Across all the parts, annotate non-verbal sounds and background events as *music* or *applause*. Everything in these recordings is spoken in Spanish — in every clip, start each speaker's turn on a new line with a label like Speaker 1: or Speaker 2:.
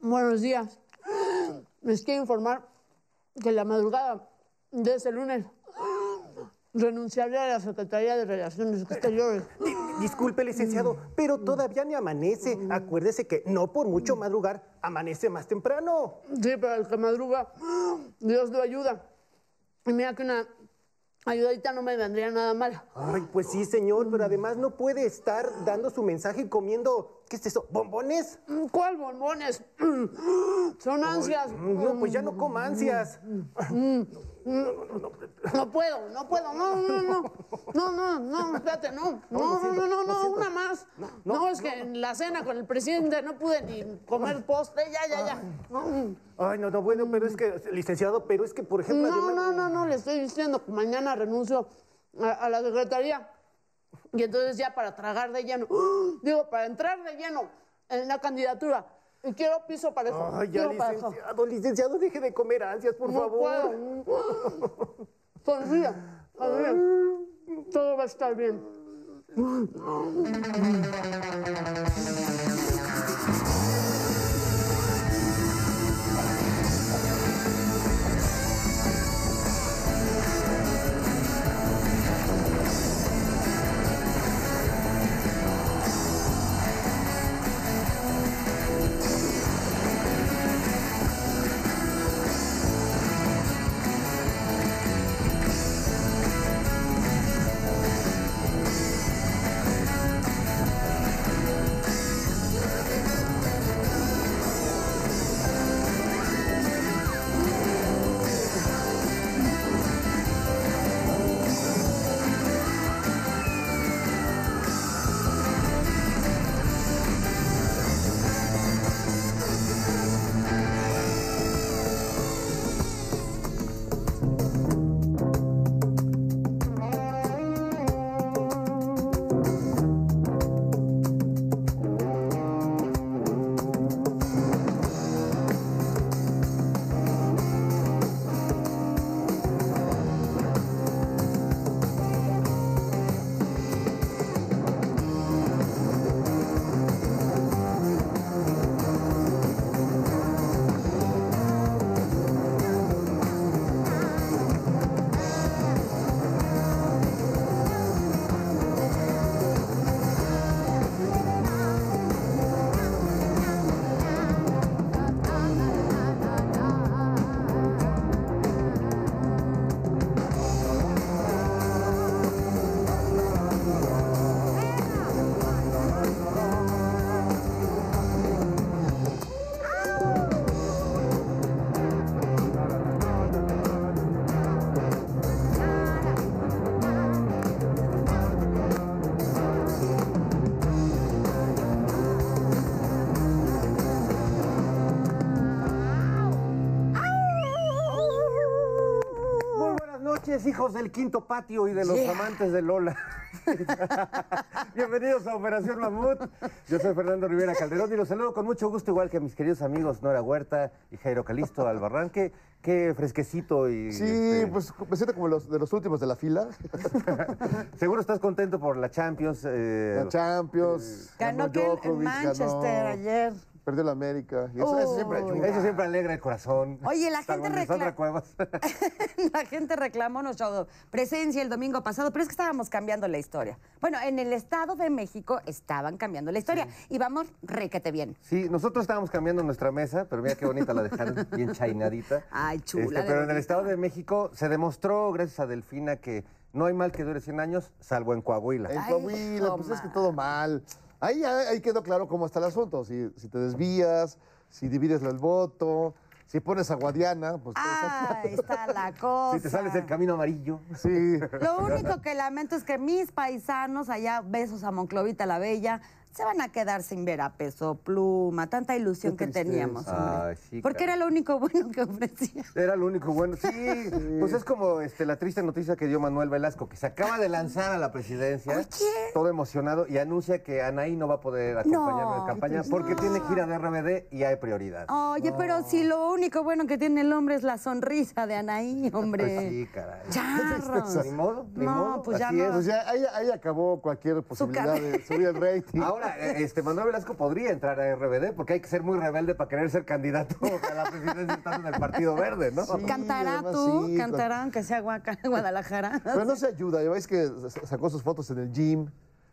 Speaker 1: Buenos días. Les quiero informar que la madrugada de ese lunes renunciaré a la Secretaría de Relaciones Exteriores.
Speaker 2: Disculpe, licenciado, pero todavía ni amanece. Acuérdese que no por mucho madrugar, amanece más temprano.
Speaker 1: Sí, pero el que madruga, Dios lo ayuda. Y mira que una ayudadita no me vendría nada mal.
Speaker 2: Ay, pues sí, señor, pero además no puede estar dando su mensaje y comiendo, ¿qué es eso? ¿Bombones?
Speaker 1: ¿Cuál bombones? *clears throat* Son ansias.
Speaker 2: No, pues ya no coma ansias.
Speaker 1: No puedo, no puedo, no, no, no, no, no, no, espérate, no, no, no, no, no, no, una más. No, es que en la cena con el presidente no pude ni comer postre, ya, ya, ya.
Speaker 2: Ay, no, no, bueno, pero es que, licenciado, pero es que, por ejemplo...
Speaker 1: No, no, no, no, le estoy diciendo que mañana renuncio a, a la secretaría. Y entonces ya para tragar de lleno, *gasps* digo, para entrar de lleno en la candidatura. Y quiero piso para eso.
Speaker 2: Ay, ya, licenciado, licenciado, deje de comer ansias, por
Speaker 1: No
Speaker 2: favor.
Speaker 1: puedo. Sonríe, sonríe. Todo va a estar bien.
Speaker 3: Noches, hijos del quinto patio y de los amantes de Lola. *laughs* Bienvenidos a Operación Mamut. Yo soy Fernando Rivera Calderón y los saludo con mucho gusto, igual que a mis queridos amigos Nora Huerta y Jairo Calisto Albarranque. Qué fresquecito y.
Speaker 4: Sí,
Speaker 3: este,
Speaker 4: pues me siento como los, de los últimos de la fila. *laughs*
Speaker 3: Seguro estás contento por la Champions. eh,
Speaker 4: La Champions.
Speaker 5: Ganó quién?
Speaker 4: Djokovic,
Speaker 5: Manchester
Speaker 4: ganó,
Speaker 5: ayer.
Speaker 4: Perdió la América. Y eso, eso siempre ayuda.
Speaker 3: Eso siempre alegra el corazón.
Speaker 5: Oye, la gente
Speaker 3: Salvo Alessandra
Speaker 5: recla-
Speaker 3: Cuevas. *laughs*
Speaker 5: La gente reclamó nuestra presencia el domingo pasado, pero es que estábamos cambiando la historia. Bueno, en el Estado de México estaban cambiando la historia y vamos requete bien.
Speaker 3: Sí, nosotros estábamos cambiando nuestra mesa, pero mira qué bonita la dejaron, *laughs* bien chainadita.
Speaker 5: Ay, chula,
Speaker 3: Este, pero en el. Estado de México se demostró, gracias a Delfina, que no hay mal que dure 100 años, salvo en Coahuila.
Speaker 4: En
Speaker 5: Ay,
Speaker 4: Coahuila, pues es que todo mal. Ahí, ya- ahí quedó claro cómo está el asunto. Si, si te desvías, si divides el voto, si pones a Guadiana, pues todo está-
Speaker 5: Ah, *laughs* está la cosa.
Speaker 3: Si te sales del camino amarillo.
Speaker 4: Sí. *laughs*
Speaker 5: Lo único que lamento es que mis paisanos, allá, besos a Monclovita la Bella, se van a quedar sin ver a peso pluma, tanta ilusión que teníamos.
Speaker 3: Ay, sí,
Speaker 5: Porque era lo único bueno que ofrecía. *laughs*
Speaker 3: Era lo único bueno. Sí, pues es como este, la triste noticia que dio Manuel Velasco, que se acaba de lanzar a la presidencia,
Speaker 5: Oye.
Speaker 3: todo emocionado, y anuncia que Anaí no va a poder acompañarlo
Speaker 5: No,
Speaker 3: en campaña porque tiene gira de RBD y hay prioridad.
Speaker 5: Oye, pero si lo único bueno que tiene el hombre es la sonrisa de Anaí, *laughs* hombre.
Speaker 3: Pues sí, caray.
Speaker 5: Charros.
Speaker 3: Ni modo, ni
Speaker 5: No,
Speaker 3: modo.
Speaker 5: pues ya
Speaker 3: así es.
Speaker 4: Pues ya ahí, ahí acabó cualquier posibilidad de subir el rating.
Speaker 3: Ahora Ahora, eh, este Manuel Velasco podría entrar a RBD porque hay que ser muy rebelde para querer ser candidato a la presidencia estando en el Partido Verde, ¿no?
Speaker 4: Sí.
Speaker 5: ¿Cantará
Speaker 4: además
Speaker 5: tú?
Speaker 4: sí,
Speaker 5: ¿Cantará aunque sea Guadalajara?
Speaker 4: Pero no se ayuda, ya veis que sacó sus fotos en el gym.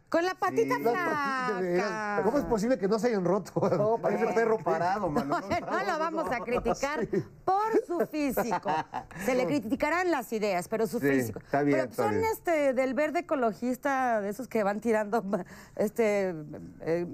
Speaker 5: Con la patita
Speaker 4: veras.
Speaker 5: flaca.
Speaker 4: ¿Cómo es posible que no se hayan roto? *laughs*
Speaker 3: No, parece perro parado, mano.
Speaker 5: No *laughs* lo vamos a criticar *laughs* por su físico. Se le criticarán las ideas, pero su
Speaker 3: Sí,
Speaker 5: físico.
Speaker 3: está bien,
Speaker 5: pero
Speaker 3: está
Speaker 5: son
Speaker 3: bien.
Speaker 5: este del verde ecologista, de esos que van tirando este eh, eh,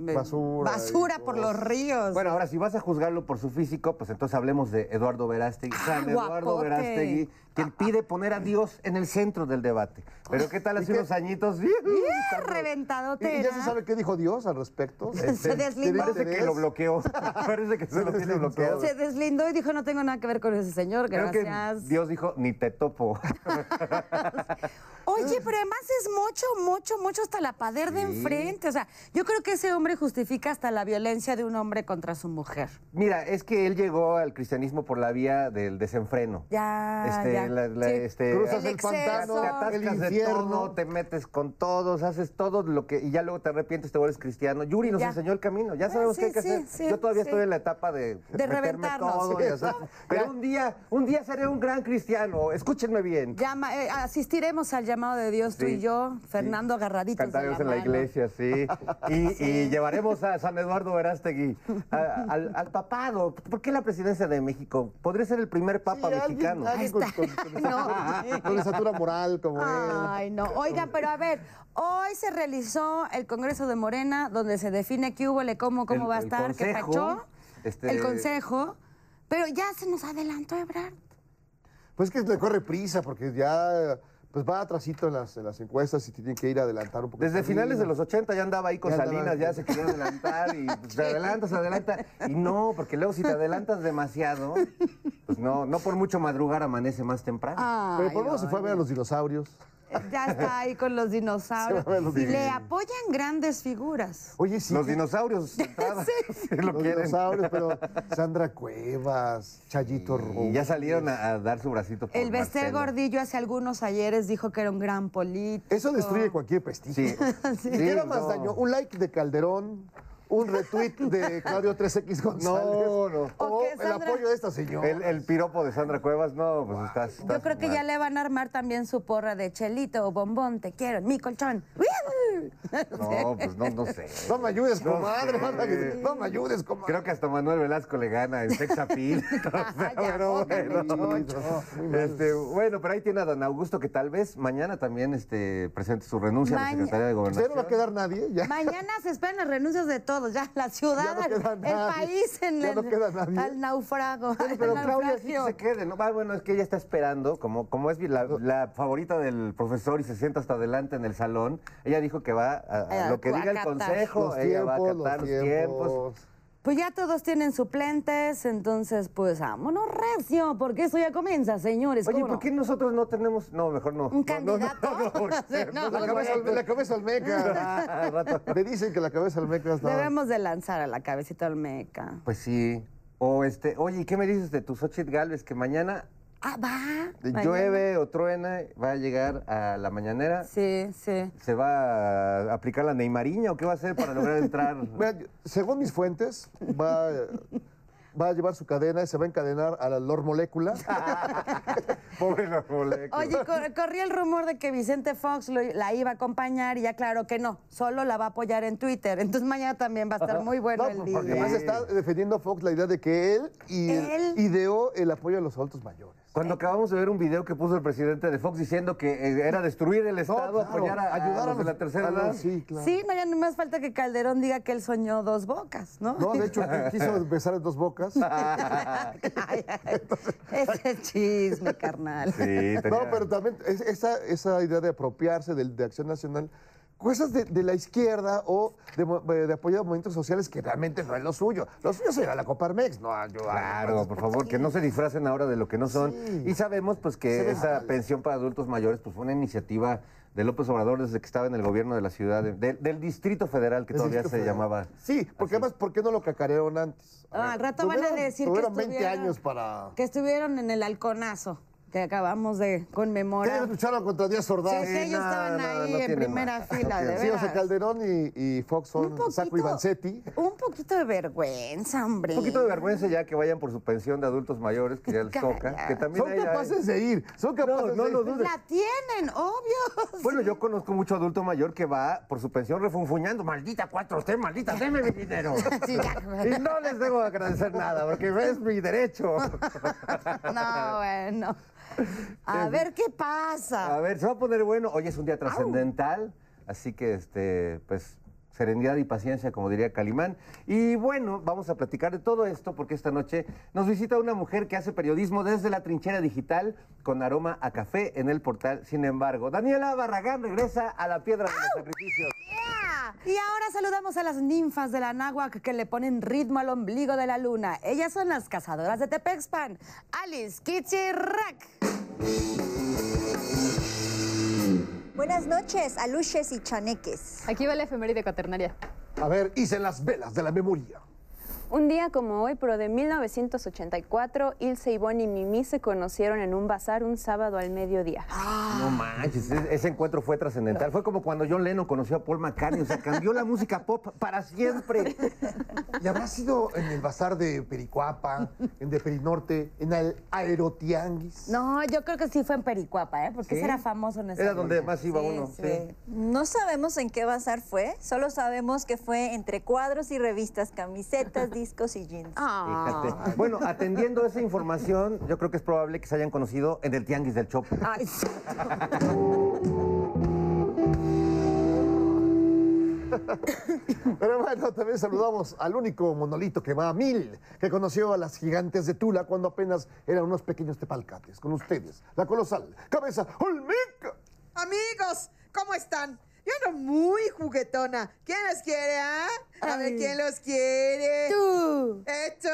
Speaker 4: Basura
Speaker 5: por los ríos.
Speaker 3: Bueno, ahora si vas a juzgarlo por su físico, pues entonces hablemos de Eduardo Verástegui. San Eduardo
Speaker 5: Ah, guapote.
Speaker 3: Verástegui, quien pide poner a Dios en el centro del debate. Pero ¿qué tal hace unos añitos?
Speaker 5: Bien
Speaker 4: ¿Y,
Speaker 5: reventadote.
Speaker 4: y ya se sabe qué dijo Dios al respecto?
Speaker 5: Se deslindó.
Speaker 3: Parece que lo bloqueó. *laughs* Parece que se lo tiene bloqueado.
Speaker 5: Se deslindó y dijo, no tengo nada que ver con ese señor,
Speaker 3: Creo que
Speaker 5: gracias.
Speaker 3: Dios dijo, ni te topo. *laughs*
Speaker 5: Oye, pero además es mucho, mucho, mucho hasta la pader de enfrente. O sea, yo creo que ese hombre justifica hasta la violencia de un hombre contra su mujer.
Speaker 3: Mira, es que él llegó al cristianismo por la vía del desenfreno.
Speaker 5: Ya,
Speaker 3: Este,
Speaker 5: ya.
Speaker 3: la- la-
Speaker 5: Sí.
Speaker 3: este,
Speaker 4: Cruzas
Speaker 5: El
Speaker 4: el, pantano,
Speaker 3: te atascas
Speaker 4: el
Speaker 3: de todo, te metes con todos, haces todo lo que y ya luego te arrepientes, te vuelves cristiano. Yuri nos
Speaker 5: Ya.
Speaker 3: enseñó el camino, ya
Speaker 5: Ah,
Speaker 3: sabemos
Speaker 5: sí,
Speaker 3: qué hay que
Speaker 5: sí,
Speaker 3: hacer.
Speaker 5: sí,
Speaker 3: Yo todavía
Speaker 5: sí.
Speaker 3: estoy en la etapa de, meterme
Speaker 5: reventarnos.
Speaker 3: todo,
Speaker 5: Sí.
Speaker 3: ya *laughs* sabes. Pero un día, un día seré un gran cristiano. Escúchenme bien.
Speaker 5: Llama- eh, asistiremos al llamado de Dios, tú
Speaker 3: Sí,
Speaker 5: y yo, Fernando agarraditos de
Speaker 3: Cantaremos en la iglesia, sí. *laughs* Y, y llevaremos a San Eduardo Verástegui al, al papado. ¿Por qué la presidencia de México? Podría ser el primer papa
Speaker 4: Sí, alguien-
Speaker 3: mexicano.
Speaker 4: alguien con, con- con esa- *laughs* con estatura moral como él.
Speaker 5: Ay, no. Oigan, pero a ver, hoy se realizó el Congreso de Morena, donde se define qué hubo, le cómo, cómo
Speaker 3: El-
Speaker 5: va a estar, qué pachó.
Speaker 3: este-
Speaker 5: El consejo. Pero ya se nos adelantó, Ebrard.
Speaker 4: Pues que le corre prisa porque ya pues va atrasito en las, en las encuestas y tienen que ir a adelantar un poco.
Speaker 3: Desde finales de los 80 ya andaba ahí con
Speaker 4: Ya andaba-
Speaker 3: Salinas, ya se quería adelantar y pues, se adelanta, se adelanta. Y no, porque luego si te adelantas demasiado, pues no, no por mucho madrugar amanece más temprano.
Speaker 4: Pero
Speaker 5: Ay,
Speaker 4: por lo menos se fue a ver a los dinosaurios.
Speaker 5: Ya está ahí con los dinosaurios.
Speaker 4: Los
Speaker 5: Y le apoyan grandes figuras.
Speaker 4: Oye, sí.
Speaker 3: Los dinosaurios, *laughs* *laughs* sí lo
Speaker 4: los
Speaker 3: quieren.
Speaker 4: dinosaurios, pero *laughs* Sandra Cuevas, Chayito
Speaker 3: Y ya salieron a, a dar su bracito por
Speaker 5: El Bester. Gordillo hace algunos ayeres dijo que era un gran político.
Speaker 4: Eso destruye cualquier prestigio.
Speaker 3: Sí.
Speaker 4: ¿Y qué da
Speaker 3: Sí,
Speaker 4: más
Speaker 3: no.
Speaker 4: daño? ¿Un like de Calderón? ¿Un retweet de Claudio 3X González?
Speaker 3: No, no.
Speaker 5: O
Speaker 4: O el apoyo de esta señora.
Speaker 3: El, el piropo de Sandra Cuevas, no, pues estás.
Speaker 5: Yo creo que
Speaker 3: mal.
Speaker 5: ya le van a armar también su porra de chelito o bombón, te quiero, en mi colchón.
Speaker 3: No, pues no, no sé.
Speaker 4: No me ayudes,
Speaker 3: No
Speaker 4: comadre.
Speaker 3: sé.
Speaker 4: No, me- no me ayudes, comadre.
Speaker 3: Creo que hasta Manuel Velasco le gana en sex appeal. O *laughs* sea, *laughs*
Speaker 5: Ya,
Speaker 3: pero bueno. Este, bueno, pero ahí tiene a Dan Augusto que tal vez mañana también este, presente su renuncia a la Secretaría de
Speaker 4: Ya
Speaker 3: Gobernación.
Speaker 4: no va a quedar nadie. Ya.
Speaker 5: Mañana se esperan las renuncias de todos, ya la ciudad,
Speaker 4: Ya no
Speaker 5: el- país en
Speaker 4: Ya
Speaker 5: el,
Speaker 4: no queda nadie.
Speaker 5: al naufrago.
Speaker 3: Bueno, pero
Speaker 5: al
Speaker 3: Claudia sí se quede, ¿no? Ah, bueno, es que ella está esperando, como, como es la, la favorita del profesor y se sienta hasta adelante en el salón, ella dijo que va a, a
Speaker 5: Eh,
Speaker 3: lo que diga el consejo,
Speaker 4: Los
Speaker 3: ella va a acatar
Speaker 4: los
Speaker 3: los tiempos.
Speaker 4: tiempos.
Speaker 5: Pues ya todos tienen suplentes, entonces pues vámonos recio, porque eso ya comienza, señores.
Speaker 3: Oye,
Speaker 5: ¿cómo
Speaker 3: ¿por
Speaker 5: no?
Speaker 3: qué nosotros no tenemos? No, mejor no.
Speaker 5: ¿Un
Speaker 3: No, no, no,
Speaker 5: candidato?
Speaker 3: no, *laughs*
Speaker 5: no,
Speaker 4: La cabeza, al- la cabeza almeca.
Speaker 3: Al *laughs* rato.
Speaker 4: Me dicen que la cabeza almeca está...
Speaker 5: Debemos de lanzar a la cabecita olmeca.
Speaker 3: Pues sí. O este, oye, ¿y qué me dices de tu Xochitl Galvez? Que mañana
Speaker 5: Ah, va. mañana.
Speaker 3: llueve o truena, va a llegar a la mañanera.
Speaker 5: Sí, sí.
Speaker 3: ¿Se va a aplicar la Neymariña o qué va a hacer para lograr entrar? *laughs*
Speaker 4: Mira, según mis fuentes, va, *laughs* va a llevar su cadena y se va a encadenar a la Lord Molécula. *laughs*
Speaker 3: Pobre la molécula.
Speaker 5: Oye, cor- corría el rumor de que Vicente Fox lo- la iba a acompañar y ya claro que no, solo la va a apoyar en Twitter. Entonces mañana también va a estar muy bueno
Speaker 4: No,
Speaker 5: el
Speaker 4: porque
Speaker 5: día.
Speaker 4: además está defendiendo Fox la idea de que él, y
Speaker 5: Él.
Speaker 4: ideó el apoyo a los adultos mayores.
Speaker 3: Cuando acabamos de ver un video que puso el presidente de Fox diciendo que eh, era destruir el Estado,
Speaker 4: claro,
Speaker 3: apoyar a,
Speaker 4: ayudar a
Speaker 3: los de la tercera edad.
Speaker 4: Sí, claro.
Speaker 5: Sí, no, ya no más falta que Calderón diga que él soñó dos bocas, ¿no?
Speaker 4: No, de hecho, qui- quiso *laughs* besar en dos bocas. *laughs*
Speaker 5: Ese chisme, carnal.
Speaker 3: Sí, tenía-
Speaker 4: No, pero también es- esa, esa idea de apropiarse del- de, Acción Nacional, cosas de, de la izquierda o de, mo- de apoyar a movimientos sociales que realmente no es lo suyo. Lo suyo sería la Coparmex, no ayudar.
Speaker 3: Claro, por favor, que no se disfracen ahora de lo que no son.
Speaker 4: Sí.
Speaker 3: Y sabemos pues que esa
Speaker 4: mal.
Speaker 3: pensión para adultos mayores pues fue una iniciativa de López Obrador desde que estaba en el gobierno de la ciudad, de- de- del Distrito Federal que todavía se llamaba.
Speaker 4: Sí, porque además, ¿por qué no lo cacarearon antes?
Speaker 5: Ah, al rato van a
Speaker 4: Tuvieron-
Speaker 5: decir que
Speaker 4: tuvieron 20
Speaker 5: estuvieron-
Speaker 4: años para...
Speaker 5: Que estuvieron en el halconazo. Que acabamos de conmemorar.
Speaker 4: ellos lucharon contra Díaz
Speaker 5: Sí,
Speaker 4: Ordaz.
Speaker 5: que ellos estaban
Speaker 3: no,
Speaker 5: ahí
Speaker 3: no
Speaker 5: en primera
Speaker 3: más.
Speaker 5: fila, de
Speaker 4: Sí, o sea. Calderón y, y Fox son Saco y Vanzetti.
Speaker 5: un poquito de vergüenza, hombre.
Speaker 3: Un poquito de vergüenza ya que vayan por su pensión de adultos mayores, que ya les toca. Que también
Speaker 4: Son
Speaker 3: hay- hay-
Speaker 4: capaces de ir. Son capaces de
Speaker 3: lo
Speaker 4: ir.
Speaker 3: dudes.
Speaker 5: La tienen, obvio.
Speaker 3: Bueno, yo conozco mucho adulto mayor que va por su pensión refunfuñando. Maldita 4T, maldita, deme mi dinero. *laughs*
Speaker 5: Sí.
Speaker 3: Y no les debo agradecer nada, porque es mi derecho. *laughs*
Speaker 5: No, bueno. *laughs* A ver qué pasa.
Speaker 3: A ver, se va a poner bueno. Hoy es un día trascendental, así que, este, pues, serenidad y paciencia, como diría Calimán. Y bueno, vamos a platicar de todo esto porque esta noche nos visita una mujer que hace periodismo desde la trinchera digital con aroma a café en el portal. Sin embargo, Daniela Barragán regresa a la piedra de los sacrificios.
Speaker 5: Y ahora saludamos a las ninfas de la náhuac que le ponen ritmo al ombligo de la luna. Ellas son las cazadoras de Tepexpan. Alice, Kitsi, Rack.
Speaker 6: Buenas noches, aluches y chaneques.
Speaker 7: Aquí va la efeméride cuaternaria.
Speaker 4: A ver, hice las velas de la memoria.
Speaker 7: Un día como hoy, pero de 1984, Ilse, Ivonne y Mimi se conocieron en un bazar un sábado al mediodía.
Speaker 3: No manches, ese encuentro fue trascendental. Fue como cuando John Lennon conoció a Paul McCartney, o sea, cambió la música pop para siempre. *laughs*
Speaker 4: ¿Y habrá sido en el bazar de Pericuapa, en de Perinorte, en el Aerotianguis?
Speaker 5: No, yo creo que sí fue en Pericuapa, ¿eh? Porque
Speaker 3: ¿Sí?
Speaker 5: ese era famoso en esa
Speaker 3: Era donde más iba
Speaker 5: Sí,
Speaker 3: uno, sí.
Speaker 6: No sabemos en qué bazar fue, solo sabemos que fue entre cuadros y revistas, camisetas, discos y jeans.
Speaker 5: Ah.
Speaker 3: Fíjate. Bueno, atendiendo esa información, yo creo que es probable que se hayan conocido en el Tianguis del Chopo.
Speaker 5: Ay, sí.
Speaker 4: Pero bueno, también saludamos al único monolito que va a mil, que conoció a las gigantes de Tula cuando apenas eran unos pequeños tepalcates. Con ustedes, la colosal cabeza Olmeca.
Speaker 8: Amigos, ¿cómo están? Yo ando muy juguetona. ¿Quién los quiere, ah? A ver. ¿quién los quiere?
Speaker 5: Tú.
Speaker 8: ¡Esto!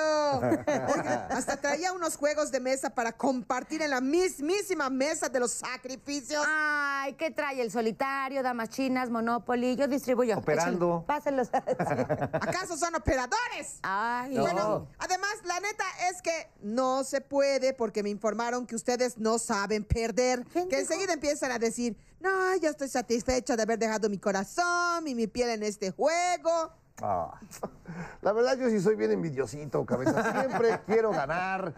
Speaker 8: Hasta traía unos juegos de mesa para compartir en la mismísima mesa de los sacrificios.
Speaker 5: Ay, ¿qué trae? El solitario, damas chinas, Monopoly. Yo distribuyo.
Speaker 3: Operando.
Speaker 5: Échale, Pásenlos. *laughs*
Speaker 8: ¿Acaso son operadores?
Speaker 5: Ay,
Speaker 8: Bueno, además, la neta es que no se puede porque me informaron que ustedes no saben perder.
Speaker 5: ¿Quién
Speaker 8: Que
Speaker 5: dijo?
Speaker 8: enseguida empiezan a decir, no, yo estoy satisfecha de haber dejado mi corazón y mi piel en este juego.
Speaker 3: Ah. *laughs*
Speaker 4: La verdad, yo sí soy bien envidiosito, cabeza. Siempre *laughs* quiero ganar.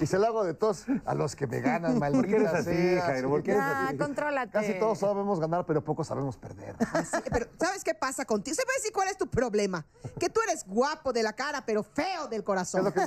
Speaker 4: Y se lo hago de todos a los que me ganan,
Speaker 3: ¿Por qué eres
Speaker 4: maldita
Speaker 3: así,
Speaker 4: sea,
Speaker 3: Jairo? ¿Por qué eres
Speaker 5: Ya,
Speaker 3: así?
Speaker 5: contrólate.
Speaker 4: Casi todos sabemos ganar, pero pocos sabemos perder. *laughs*
Speaker 8: Pero ¿sabes qué pasa contigo? ¿Se puede decir cuál es tu problema? Que tú eres guapo de la cara, pero feo del
Speaker 4: Es
Speaker 8: corazón.
Speaker 4: lo que me-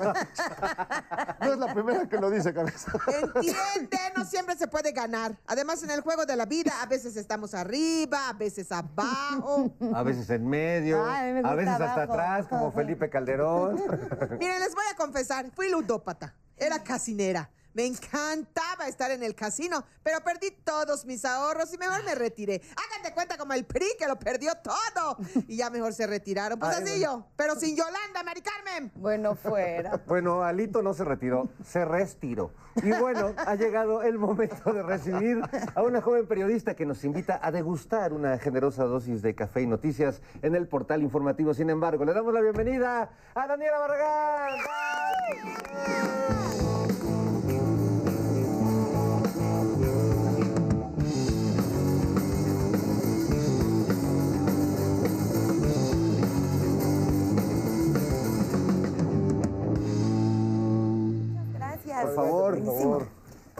Speaker 4: No es la primera que lo dice, cabeza.
Speaker 8: Entiende, no siempre se puede ganar. Además, en el juego de la vida, a veces estamos arriba, a veces abajo.
Speaker 3: A veces en medio,
Speaker 5: Ay, a mí me
Speaker 3: a
Speaker 5: gusta
Speaker 3: veces hasta atrás, como Felipe Calderón. *laughs*
Speaker 8: Miren, les voy a confesar, fui ludópata, era casinera. Me encantaba estar en el casino, pero perdí todos mis ahorros y mejor me retiré. Hagan de cuenta como el PRI que lo perdió todo. *laughs* Y ya mejor se retiraron. Pues
Speaker 3: Ay,
Speaker 8: así yo, pero sin Yolanda, Mari Carmen.
Speaker 5: Bueno, fuera. *laughs*
Speaker 3: Bueno, Alito no se retiró, se restiró. Y bueno, ha llegado el momento de recibir a una joven periodista que nos invita a degustar una generosa dosis de café y noticias en el portal informativo. Sin embargo, le damos la bienvenida a Daniela Barragán.
Speaker 5: Gracias.
Speaker 3: Por favor, por favor.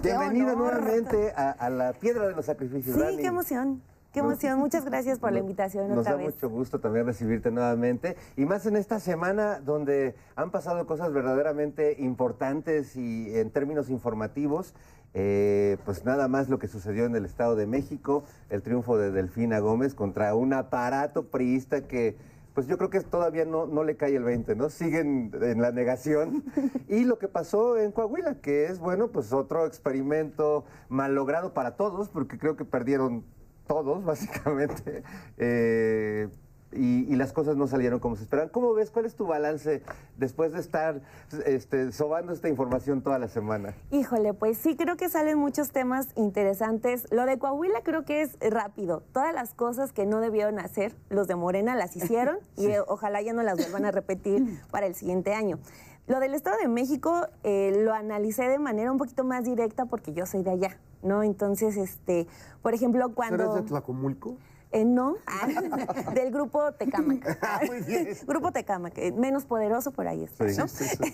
Speaker 3: Bienvenida nuevamente a, a la piedra de los sacrificios.
Speaker 9: Sí,
Speaker 3: Dani.
Speaker 9: qué emoción. Qué emoción. Muchas gracias por la invitación
Speaker 3: Nos
Speaker 9: otra
Speaker 3: da
Speaker 9: vez.
Speaker 3: mucho gusto también recibirte nuevamente. Y más en esta semana donde han pasado cosas verdaderamente importantes y en términos informativos. eh, pues nada más lo que sucedió en el Estado de México, el triunfo de Delfina Gómez contra un aparato priista que, pues yo creo que todavía no, no le cae el 20, ¿no? Siguen en la negación. *laughs* Y lo que pasó en Coahuila, que es, bueno, pues otro experimento mal logrado para todos, porque creo que perdieron todos, *laughs* básicamente. Eh, y, y las cosas no salieron como se esperaban. ¿Cómo ves? ¿Cuál es tu balance después de estar este, sobando esta información toda la semana?
Speaker 9: Híjole, pues sí, creo que salen muchos temas interesantes. Lo de Coahuila creo que es rápido. Todas las cosas que no debieron hacer, los de Morena las hicieron *laughs* y eh, ojalá ya no las vuelvan a repetir *laughs* para el siguiente año. Lo del Estado de México eh, lo analicé de manera un poquito más directa porque yo soy de allá, ¿no? Entonces, este, por ejemplo,
Speaker 4: ¿Eres
Speaker 9: cuando...
Speaker 4: de Tlacomulco?
Speaker 9: Eh, no, *laughs* del grupo Tecámac. *laughs*
Speaker 4: Ah, muy bien. *laughs*
Speaker 9: grupo Tecámac, eh, menos poderoso por ahí está,
Speaker 3: Sí,
Speaker 9: ¿no?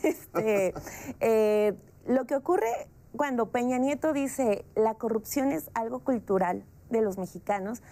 Speaker 9: Este, eh, lo que ocurre cuando Peña Nieto dice la corrupción es algo cultural de los mexicanos,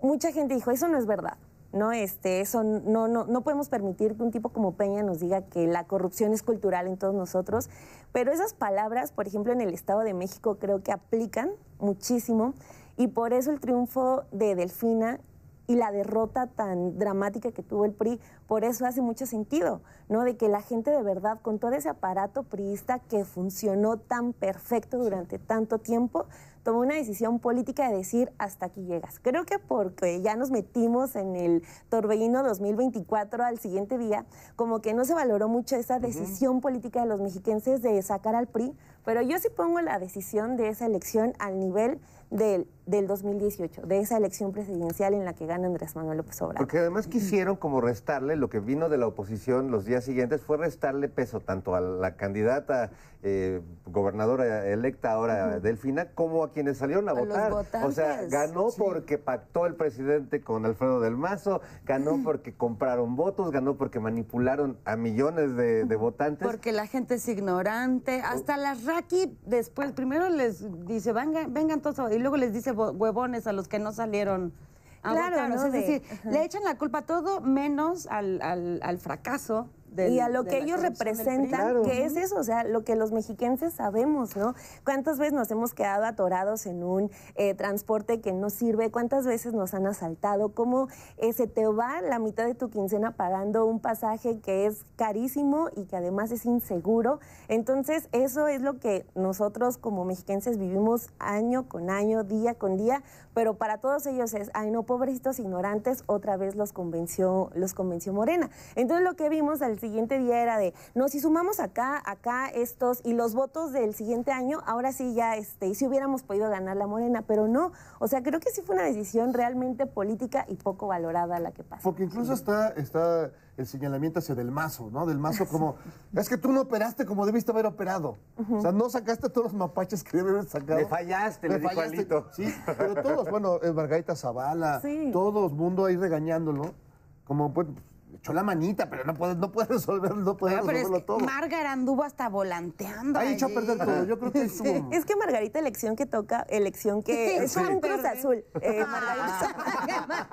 Speaker 9: mucha gente dijo, eso no es verdad. No, este, eso no, no, no podemos permitir que un tipo como Peña nos diga que la corrupción es cultural en todos nosotros. Pero esas palabras, por ejemplo, en el Estado de México creo que aplican muchísimo y por eso el triunfo de Delfina y la derrota tan dramática que tuvo el PRI, por eso hace mucho sentido, ¿no? De que la gente de verdad, con todo ese aparato priista que funcionó tan perfecto durante tanto tiempo, tomó una decisión política de decir hasta aquí llegas. Creo que porque ya nos metimos en el torbellino 2024 al siguiente día, como que no se valoró mucho esa decisión política de los mexiquenses de sacar al PRI, pero yo sí pongo la decisión de esa elección al nivel del, del 2018, de esa elección presidencial en la que gana Andrés Manuel López Obrador.
Speaker 3: Porque además quisieron como restarle, lo que vino de la oposición los días siguientes fue restarle peso tanto a la candidata eh, gobernadora electa ahora Delfina como a quienes salieron a,
Speaker 5: A los
Speaker 3: votar. O sea, ganó porque pactó el presidente con Alfredo del Mazo, ganó porque compraron votos, ganó porque manipularon a millones de, de votantes.
Speaker 5: Porque la gente es ignorante. Hasta las Raki después, primero les dice, vengan, vengan todos, y luego les dice huevones a los que no salieron a
Speaker 9: Claro,
Speaker 5: votar.
Speaker 9: ¿no?
Speaker 5: Es
Speaker 9: De-
Speaker 5: decir,
Speaker 9: ajá.
Speaker 5: le echan la culpa a todo menos al, al- al fracaso. Del-
Speaker 9: y a lo que ellos representan, que es eso, o sea, lo que los mexiquenses sabemos, ¿no? ¿Cuántas veces nos hemos quedado atorados en un eh, transporte que no sirve? ¿Cuántas veces nos han asaltado? ¿Cómo eh, se te va la mitad de tu quincena pagando un pasaje que es carísimo y que además es inseguro? Entonces, eso es lo que nosotros como mexiquenses vivimos año con año, día con día, pero para todos ellos es, ay no, pobrecitos ignorantes, otra vez los convenció, los convenció Morena. Entonces lo que vimos al siguiente día era de, no, si sumamos acá, acá estos y los votos del siguiente año, ahora sí ya, este, y si hubiéramos podido ganar la Morena, pero no. O sea, creo que sí fue una decisión realmente política y poco valorada la que pasó.
Speaker 4: Porque incluso está, está el señalamiento hacia Del Mazo, ¿no? Del Mazo como, *laughs* es que tú no operaste como debiste haber operado. O sea, no sacaste todos los mapaches que debes haber sacado.
Speaker 3: Le fallaste, le dijo Alito.
Speaker 4: Sí, pero todos, bueno, Margarita Zavala, *laughs*
Speaker 9: Sí.
Speaker 4: todos, mundo ahí regañándolo. Como, pues, echó la manita, pero no puede, no puede resolver, no puede
Speaker 5: pero es
Speaker 4: resolverlo
Speaker 5: que
Speaker 4: todo.
Speaker 5: Margar anduvo hasta volanteando.
Speaker 4: Ahí echó a perder todo. Yo creo que estuvo... *laughs*
Speaker 9: Es que Margarita, elección que toca, elección que *laughs* es un cruz azul. eh, Margarita.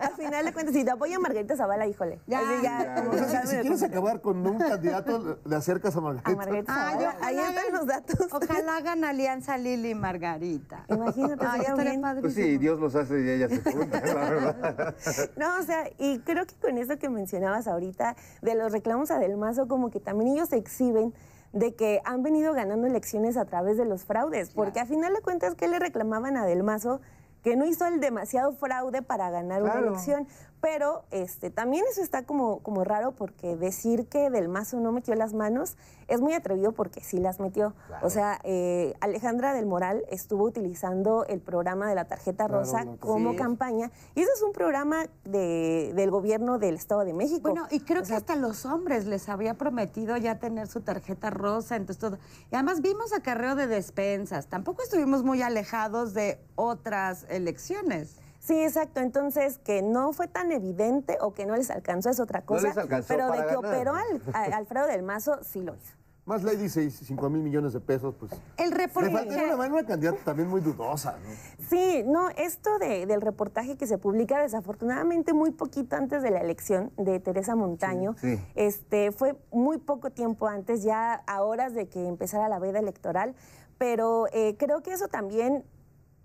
Speaker 9: *laughs* Al final de cuentas, si te apoya Margarita Zavala, híjole.
Speaker 5: Ya.
Speaker 9: Así ya,
Speaker 4: O sea, si, si quieres acabar con un candidato, le acercas a Margarita.
Speaker 9: a Margarita
Speaker 5: Ay,
Speaker 9: Zavala.
Speaker 5: ojalá
Speaker 9: Ahí están los datos.
Speaker 5: Ojalá hagan alianza Lili y Margarita.
Speaker 9: Imagínate, sería
Speaker 5: estaría
Speaker 9: bien.
Speaker 5: padrísimo.
Speaker 3: Pues sí, Dios los hace y ellas se la verdad.
Speaker 9: No, o sea, y creo que con eso que mencionabas ahorita, de los reclamos a Del Mazo, como que también ellos se exhiben de que han venido ganando elecciones a través de los fraudes, porque a final de cuentas, ¿qué le reclamaban a Del Mazo? Que no hizo el demasiado fraude para ganar una
Speaker 3: Claro.
Speaker 9: elección. Pero este, también eso está como, como raro porque decir que Del Mazo no metió las manos es muy atrevido porque sí las metió. O sea, eh, Alejandra del Moral estuvo utilizando el programa de la tarjeta rosa como
Speaker 5: sí
Speaker 9: campaña y eso es un programa de- del gobierno del Estado de México.
Speaker 5: Bueno, y creo
Speaker 9: O
Speaker 5: que
Speaker 9: sea,
Speaker 5: hasta los hombres les había prometido ya tener su tarjeta rosa, entonces todo. Y además vimos acarreo de despensas. Tampoco estuvimos muy alejados de otras elecciones.
Speaker 9: Sí, exacto. Entonces, que no fue tan evidente o que no les alcanzó es otra cosa.
Speaker 3: les alcanzó
Speaker 9: pero de que
Speaker 3: ganar.
Speaker 9: operó al- *laughs* a- Alfredo del Mazo, sí lo hizo.
Speaker 4: Más ley dice 5 mil millones de pesos, pues.
Speaker 5: El
Speaker 4: Le
Speaker 5: reportaje.
Speaker 4: falta una mano una candidata también muy dudosa, ¿no?
Speaker 9: Sí, no, esto de- del reportaje que se publica desafortunadamente muy poquito antes de la elección de Teresa Montaño,
Speaker 3: Sí, sí.
Speaker 9: este fue muy poco tiempo antes, ya a horas de que empezara la veda electoral, pero eh, creo que eso también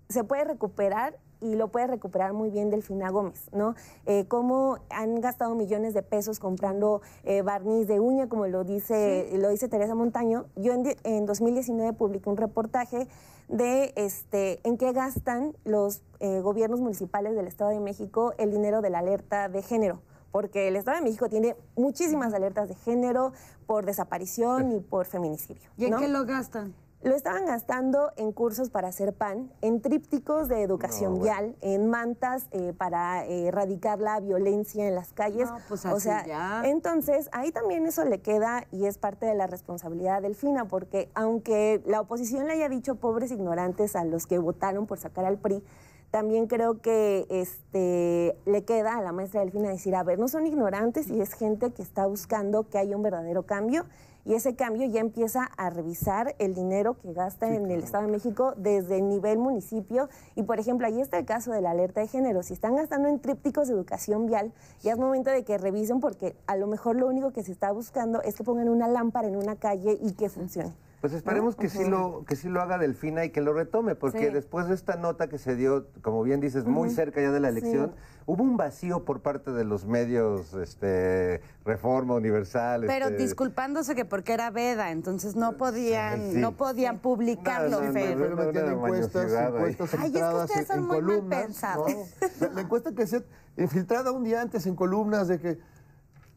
Speaker 9: se puede recuperar y lo puede recuperar muy bien Delfina Gómez, ¿no? Eh, cómo han gastado millones de pesos comprando eh, barniz de uña, como lo dice, lo dice Teresa Montaño. Yo en, die- en 2019 publiqué un reportaje de este, en qué gastan los eh, gobiernos municipales del Estado de México el dinero de la alerta de género. Porque el Estado de México tiene muchísimas alertas de género por desaparición y por feminicidio.
Speaker 5: ¿Y en
Speaker 9: ¿no?
Speaker 5: qué lo gastan?
Speaker 9: Lo estaban gastando en cursos para hacer pan, en trípticos de educación
Speaker 3: No, bueno.
Speaker 9: vial, en mantas eh, para eh, erradicar la violencia en las calles.
Speaker 5: No, pues
Speaker 9: o
Speaker 5: así
Speaker 9: sea,
Speaker 5: ya.
Speaker 9: entonces ahí también eso le queda y es parte de la responsabilidad del FINA, porque aunque la oposición le haya dicho pobres ignorantes a los que votaron por sacar al PRI, también creo que este, le queda a la maestra Delfina decir, a ver, no son ignorantes y es gente que está buscando que haya un verdadero cambio y ese cambio ya empieza a revisar el dinero que gasta en el Estado de México desde el nivel municipio. Y, por ejemplo, ahí está el caso de la alerta de género. Si están gastando en trípticos de educación vial, ya es momento de que revisen porque a lo mejor lo único que se está buscando es que pongan una lámpara en una calle y que funcione.
Speaker 3: Pues esperemos que sí lo que sí lo haga Delfina y que lo retome, porque
Speaker 9: Sí.
Speaker 3: después de esta nota que se dio, como bien dices, muy cerca ya de la elección, hubo un vacío por parte de los medios, este, Reforma Universal.
Speaker 5: Pero
Speaker 3: este,
Speaker 5: disculpándose que porque era veda, entonces no podían,
Speaker 3: sí.
Speaker 5: no podían publicarlo,
Speaker 3: No, no,
Speaker 5: Fer.
Speaker 4: Pero encuestas, encuestas
Speaker 5: Ay, es que
Speaker 4: en,
Speaker 5: son
Speaker 4: en
Speaker 5: muy mal pensados.
Speaker 4: ¿no? La, la encuesta que se infiltrada un día antes en columnas de que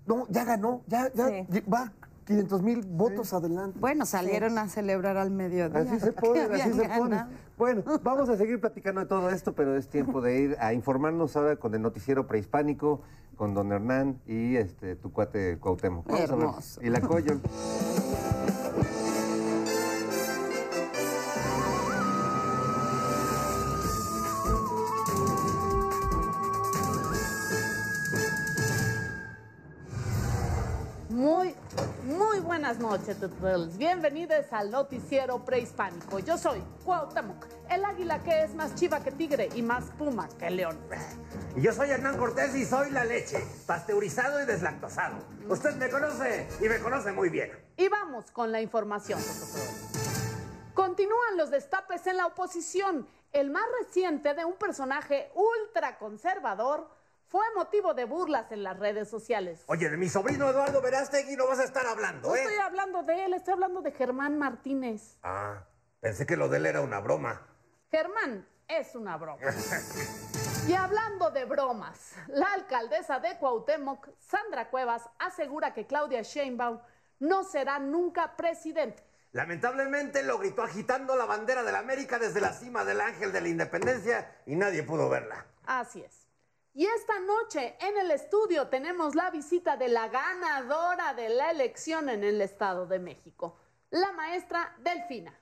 Speaker 4: no, ya ganó, ya, ya va 500 mil votos adelante.
Speaker 5: Bueno, salieron a celebrar al mediodía.
Speaker 3: Así se *laughs* pone, así se pone. Bueno, vamos a seguir platicando de todo esto, pero es tiempo de ir a informarnos ahora con el noticiero prehispánico, con don Hernán y este tu cuate Cuauhtémoc. Vamos a ver.
Speaker 5: Hermoso.
Speaker 3: Y la Coyol.
Speaker 1: Muy, muy buenas noches, tutoriales. Bienvenidos al noticiero prehispánico. Yo soy Cuauhtémoc, el águila que es más chiva que tigre y más puma que león.
Speaker 10: Y yo soy Hernán Cortés y soy la leche, pasteurizado y deslactosado. Usted me conoce y me conoce muy bien.
Speaker 1: Y vamos con la información. Continúan los destapes en la oposición. El más reciente de un personaje ultraconservador fue motivo de burlas en las redes sociales.
Speaker 10: Oye, de mi sobrino Eduardo Verástegui no vas a estar hablando,
Speaker 1: No
Speaker 10: ¿eh?
Speaker 1: estoy hablando de él, estoy hablando de Germán Martínez.
Speaker 10: Ah, pensé que lo de él era una broma.
Speaker 1: Germán es una broma. *laughs* Y hablando de bromas, la alcaldesa de Cuauhtémoc, Sandra Cuevas, asegura que Claudia Sheinbaum no será nunca presidente.
Speaker 10: Lamentablemente lo gritó agitando la bandera de la América desde la cima del Ángel de la Independencia y nadie pudo verla.
Speaker 1: Así es. Y esta noche en el estudio tenemos la visita de la ganadora de la elección en el Estado de México, la maestra Delfina.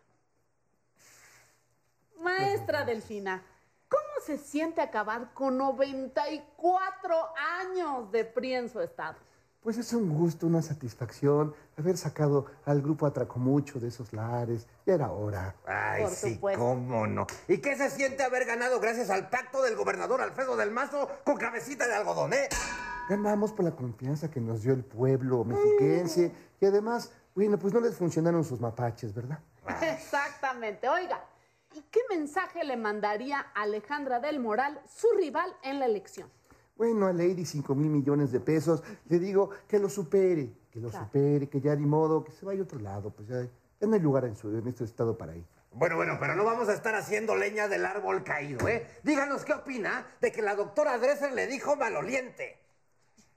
Speaker 1: Maestra Delfina, ¿cómo se siente acabar con 94 años de PRI en su estado?
Speaker 4: Pues es un gusto, una satisfacción haber sacado al grupo Atracomucho de esos lares. Ya era hora.
Speaker 10: Ay,
Speaker 1: Por
Speaker 10: sí,
Speaker 1: supuesto.
Speaker 10: cómo no. ¿Y qué se siente haber ganado gracias al pacto del gobernador Alfredo del Mazo con cabecita de algodón, eh?
Speaker 4: Ganamos por la confianza que nos dio el pueblo mexiquense. Y además, bueno, pues no les funcionaron sus mapaches, ¿verdad? *laughs*
Speaker 1: Exactamente. Oiga, ¿y qué mensaje le mandaría a Alejandra del Moral, su rival en la elección?
Speaker 4: Bueno, a Lady 5 mil millones de pesos, le digo que lo supere, que lo supere, que ya ni modo, que se vaya a otro lado, pues ya, ya no hay lugar en, su, en este estado para ir.
Speaker 10: Bueno, bueno, pero no vamos a estar haciendo leña del árbol caído, ¿eh? Díganos qué opina de que la doctora Dresser le dijo maloliente.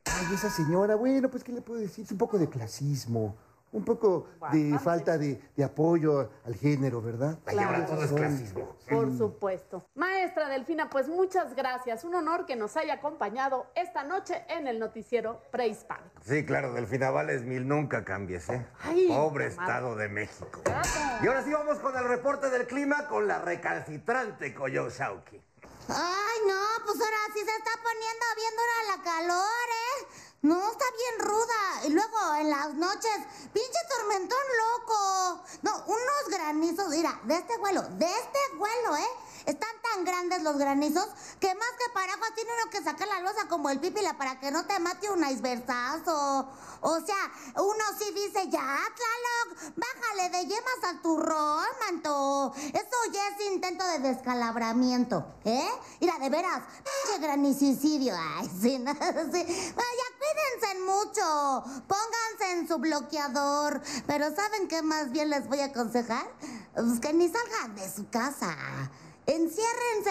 Speaker 4: Ay, esa señora, bueno, pues, ¿qué le puedo decir? Es un poco de clasismo, un poco de falta de, de apoyo al género, ¿verdad?
Speaker 10: Ay, ahora todo es clasismo.
Speaker 1: Por supuesto. Maestra Delfina, pues muchas gracias. Un honor que nos haya acompañado esta noche en el noticiero prehispánico.
Speaker 10: Sí, claro, Delfina Vales Mil, nunca cambies, ¿eh?
Speaker 1: Ay,
Speaker 10: Pobre. Estado de México.
Speaker 1: Claro.
Speaker 10: Y ahora sí vamos con el reporte del clima con la recalcitrante Coyo Shauki.
Speaker 11: Ay, no, pues ahora sí se está poniendo bien dura la calor, ¿eh? No, está bien ruda. Y luego en las noches, pinche tormentón loco. No, unos granizos, mira, de este vuelo, de este vuelo, ¿eh? Están tan grandes los granizos que más que paraguas tiene uno que sacar la losa como el pípila para que no te mate un icebergazo. O sea, uno sí dice, ya, Tlaloc, bájale de yemas al turrón, manto. Eso ya es intento de descalabramiento, ¿eh? Mira, de veras, pinche granicidio. Ay, sí, no, *laughs* sí. Vaya, cuídense mucho. Pónganse en su bloqueador. Pero ¿saben qué más bien les voy a aconsejar? Pues que ni salgan de su casa. Enciérrense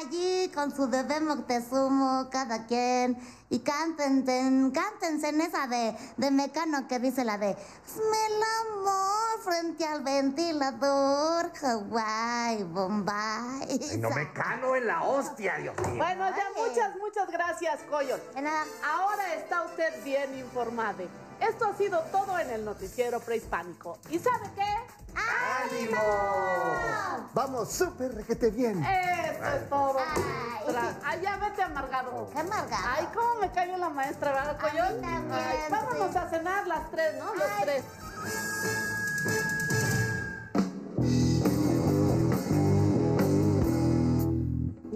Speaker 11: allí con su bebé Moctezuma, cada quien, y cántense, cántense en esa de, de Mecano que dice la de Me el amor frente al ventilador. Hawái, Bombay.
Speaker 10: Ay, no me cano en la hostia, Dios mío.
Speaker 1: Bueno, ya muchas, muchas gracias,
Speaker 11: nada.
Speaker 1: Ahora está usted bien informado. Esto ha sido todo en el noticiero prehispánico. ¿Y sabe qué?
Speaker 2: ¡Ánimo! Vamos, súper requete bien.
Speaker 1: Eso es todo.
Speaker 11: Ay.
Speaker 1: ya vete amargado.
Speaker 11: Qué amargado.
Speaker 1: Ay, cómo me cayó la maestra, ¿verdad, Ay, vámonos a cenar las tres, ¿no? Los
Speaker 11: Ay.
Speaker 1: tres.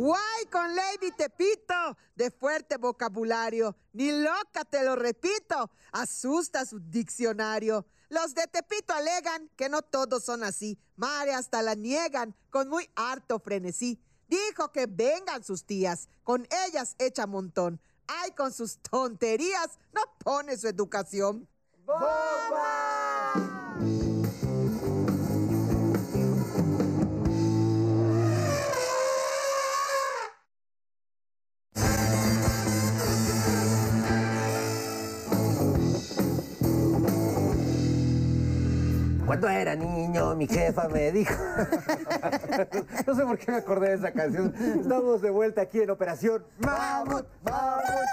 Speaker 8: Guay con Lady Tepito, de fuerte vocabulario. Ni loca, te lo repito. Asusta su diccionario. Los de Tepito alegan que no todos son así. Mare hasta la niegan con muy harto frenesí. Dijo que vengan sus tías, con ellas echa montón. Ay, con sus tonterías, no pone su educación.
Speaker 3: Cuando era niño, mi jefa me dijo. *laughs* no sé por qué me acordé de esa canción. Estamos de vuelta aquí en Operación Mamut, Mamut.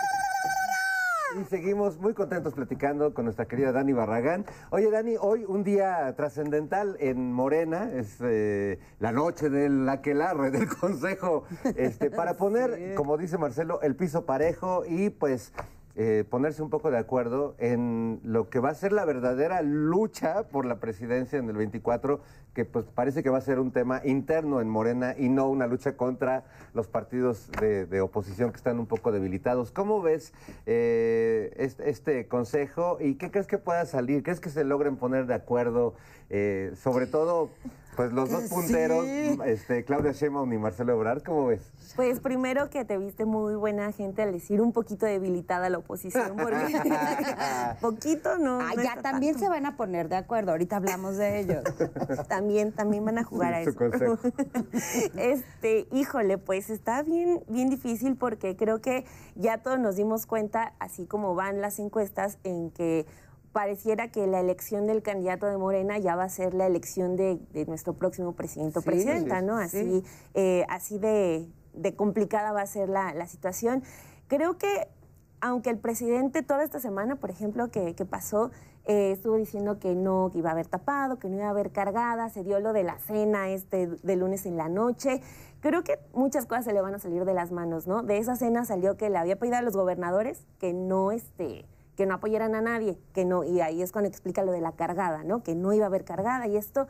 Speaker 3: Y seguimos muy contentos platicando con nuestra querida Dani Barragán. Oye, Dani, hoy un día trascendental en Morena, es eh, la noche del aquelarre del *laughs* Consejo, este, para poner, como dice Marcelo, el piso parejo y pues eh, ponerse un poco de acuerdo en lo que va a ser la verdadera lucha por la presidencia en el 24, que pues parece que va a ser un tema interno en Morena y no una lucha contra los partidos de, oposición que están un poco debilitados. ¿Cómo ves eh, este, este consejo y qué crees que pueda salir? ¿Crees que se logren poner de acuerdo? Eh, sobre todo, pues los dos punteros, este, Claudia Sheinbaum y Marcelo Ebrard, ¿cómo ves?
Speaker 9: Pues primero que te viste muy buena gente al decir un poquito debilitada la oposición, porque *laughs* poquito no.
Speaker 5: Ah,
Speaker 9: no
Speaker 5: ya también
Speaker 9: tanto.
Speaker 5: se van a poner de acuerdo. Ahorita hablamos de ellos. *laughs*
Speaker 9: También, también van a jugar a
Speaker 3: Su
Speaker 9: eso.
Speaker 3: consejo. *laughs*
Speaker 9: Este, híjole, pues está bien, bien difícil porque creo que ya todos nos dimos cuenta, así como van las encuestas, en que pareciera que la elección del candidato de Morena ya va a ser la elección de, de nuestro próximo presidente o
Speaker 5: Sí,
Speaker 9: presidenta,
Speaker 5: sí,
Speaker 9: ¿no?
Speaker 5: sí.
Speaker 9: Así, eh, así de, de complicada va a ser la, la situación. Creo que aunque el presidente toda esta semana, por ejemplo, que, que pasó, eh, estuvo diciendo que no, que iba a haber tapado, que no iba a haber cargada, se dio lo de la cena este de lunes en la noche. Creo que muchas cosas se le van a salir de las manos, ¿no? De esa cena salió que le había pedido a los gobernadores que no, este, que no apoyaran a nadie, que no, y ahí es cuando explica lo de la cargada, ¿no? Que no iba a haber cargada y esto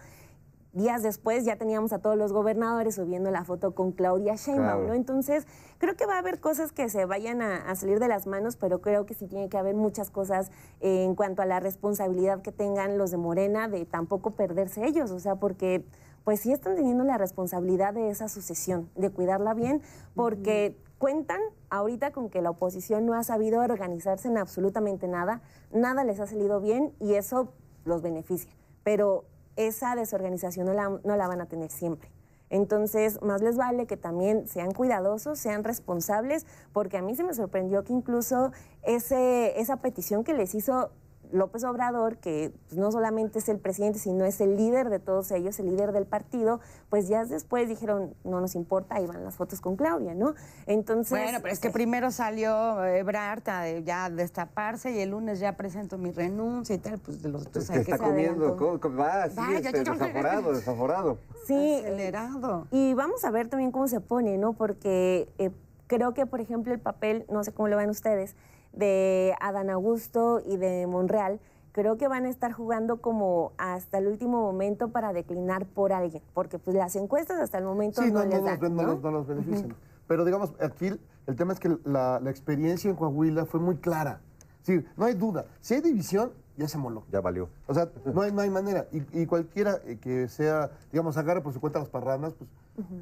Speaker 9: días después ya teníamos a todos los gobernadores subiendo la foto con Claudia Sheinbaum,
Speaker 3: Claro.
Speaker 9: ¿no? Entonces, creo que va a haber cosas que se vayan a, a salir de las manos, pero creo que sí tiene que haber muchas cosas eh, en cuanto a la responsabilidad que tengan los de Morena de tampoco perderse ellos, o sea, porque pues sí están teniendo la responsabilidad de esa sucesión, de cuidarla bien, porque cuentan ahorita con que la oposición no ha sabido organizarse en absolutamente nada, nada les ha salido bien y eso los beneficia, pero esa desorganización no la, van a tener siempre. Entonces, más les vale que también sean cuidadosos, sean responsables, porque a mí se me sorprendió que incluso ese, esa petición que les hizo López Obrador, que pues, no solamente es el presidente, sino es el líder de todos ellos, el líder del partido, pues ya después dijeron, no nos importa, ahí van las fotos con Claudia, ¿no? Entonces...
Speaker 5: Bueno, pero es que primero salió Ebrard a ya a destaparse y el lunes ya presento mi renuncia y tal, pues de los otros
Speaker 3: que está comiendo,
Speaker 5: adelantó.
Speaker 3: co- co- va así,
Speaker 5: Vaya,
Speaker 3: este,
Speaker 5: yo- yo-
Speaker 3: desaforado, *laughs* desaforado.
Speaker 9: Sí,
Speaker 5: Acelerado.
Speaker 9: Y vamos a ver también cómo se pone, ¿no? Porque eh, creo que, por ejemplo, el papel, no sé cómo lo ven ustedes, de Adán Augusto y de Monreal, creo que van a estar jugando como hasta el último momento para declinar por alguien, porque pues las encuestas hasta el momento
Speaker 4: Sí,
Speaker 9: no,
Speaker 4: no, no,
Speaker 9: les
Speaker 4: nos,
Speaker 9: dan,
Speaker 4: no
Speaker 9: ¿no?
Speaker 4: nos benefician. Pero digamos, aquí el, tema es que la, la experiencia en Coahuila fue muy clara. Sí, no hay duda. Si hay división, ya se moló.
Speaker 3: Ya valió.
Speaker 4: O sea, no hay, no hay manera. Y, y cualquiera que sea, digamos, agarre por su cuenta las parrandas, pues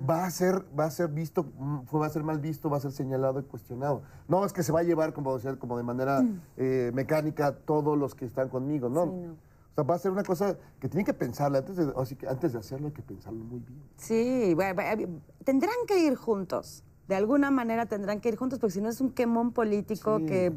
Speaker 4: va a ser, va a ser visto, mm, va a ser mal visto, va a ser señalado y cuestionado. No es que se va a llevar como, decía, como de manera eh, mecánica todos los que están conmigo, ¿no?
Speaker 9: Sí, no.
Speaker 4: O sea, va a ser una cosa que tiene que pensarla. Antes de, así que antes de hacerlo hay que pensarlo muy bien.
Speaker 5: Sí, bueno, bueno, tendrán que ir juntos. De alguna manera tendrán que ir juntos, porque si no es un quemón político
Speaker 4: Sí.
Speaker 5: que,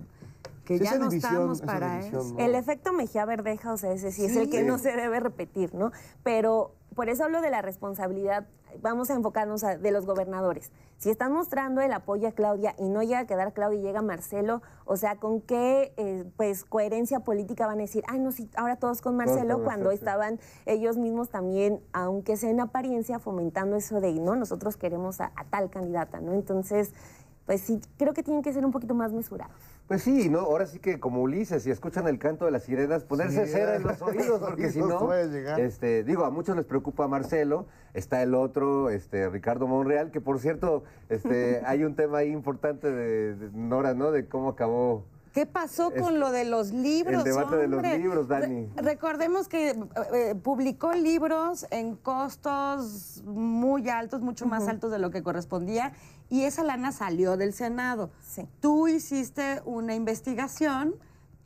Speaker 5: que
Speaker 4: Sí,
Speaker 5: ya no
Speaker 4: división,
Speaker 5: estamos para
Speaker 4: división,
Speaker 5: eso.
Speaker 4: ¿no?
Speaker 9: El efecto Mejía Verdeja, o sea, ese sí, es el que no se debe repetir, ¿no? Pero por eso hablo de la responsabilidad, vamos a enfocarnos a- de los gobernadores. Si están mostrando el apoyo a Claudia y no llega a quedar Claudia y llega Marcelo, o sea, ¿con qué eh, pues coherencia política van a decir, ay, no, sí, ahora todos con Marcelo, cuando
Speaker 3: sí.
Speaker 9: estaban ellos mismos también, aunque sea en apariencia, fomentando eso de, no, nosotros queremos a, a tal candidata, ¿no? Entonces, pues sí, creo que tienen que ser un poquito más mesurados.
Speaker 3: Pues sí, ¿no? Ahora sí que como Ulises, si escuchan el canto de las sirenas, ponerse
Speaker 4: Sí,
Speaker 3: cera en los *laughs* oídos, porque si no,
Speaker 4: puede llegar.
Speaker 3: este, digo, a muchos les preocupa Marcelo, está el otro, este, Ricardo Monreal, que por cierto, este, *laughs* hay un tema ahí importante de, de Nora, ¿no? De cómo acabó.
Speaker 5: ¿Qué pasó con
Speaker 3: Este,
Speaker 5: lo de los libros?
Speaker 3: el debate de los libros, Dani.
Speaker 5: Re- recordemos que eh, eh, publicó libros en costos muy altos, mucho más altos de lo que correspondía, y esa lana salió del Senado.
Speaker 9: Sí.
Speaker 5: Tú hiciste una investigación,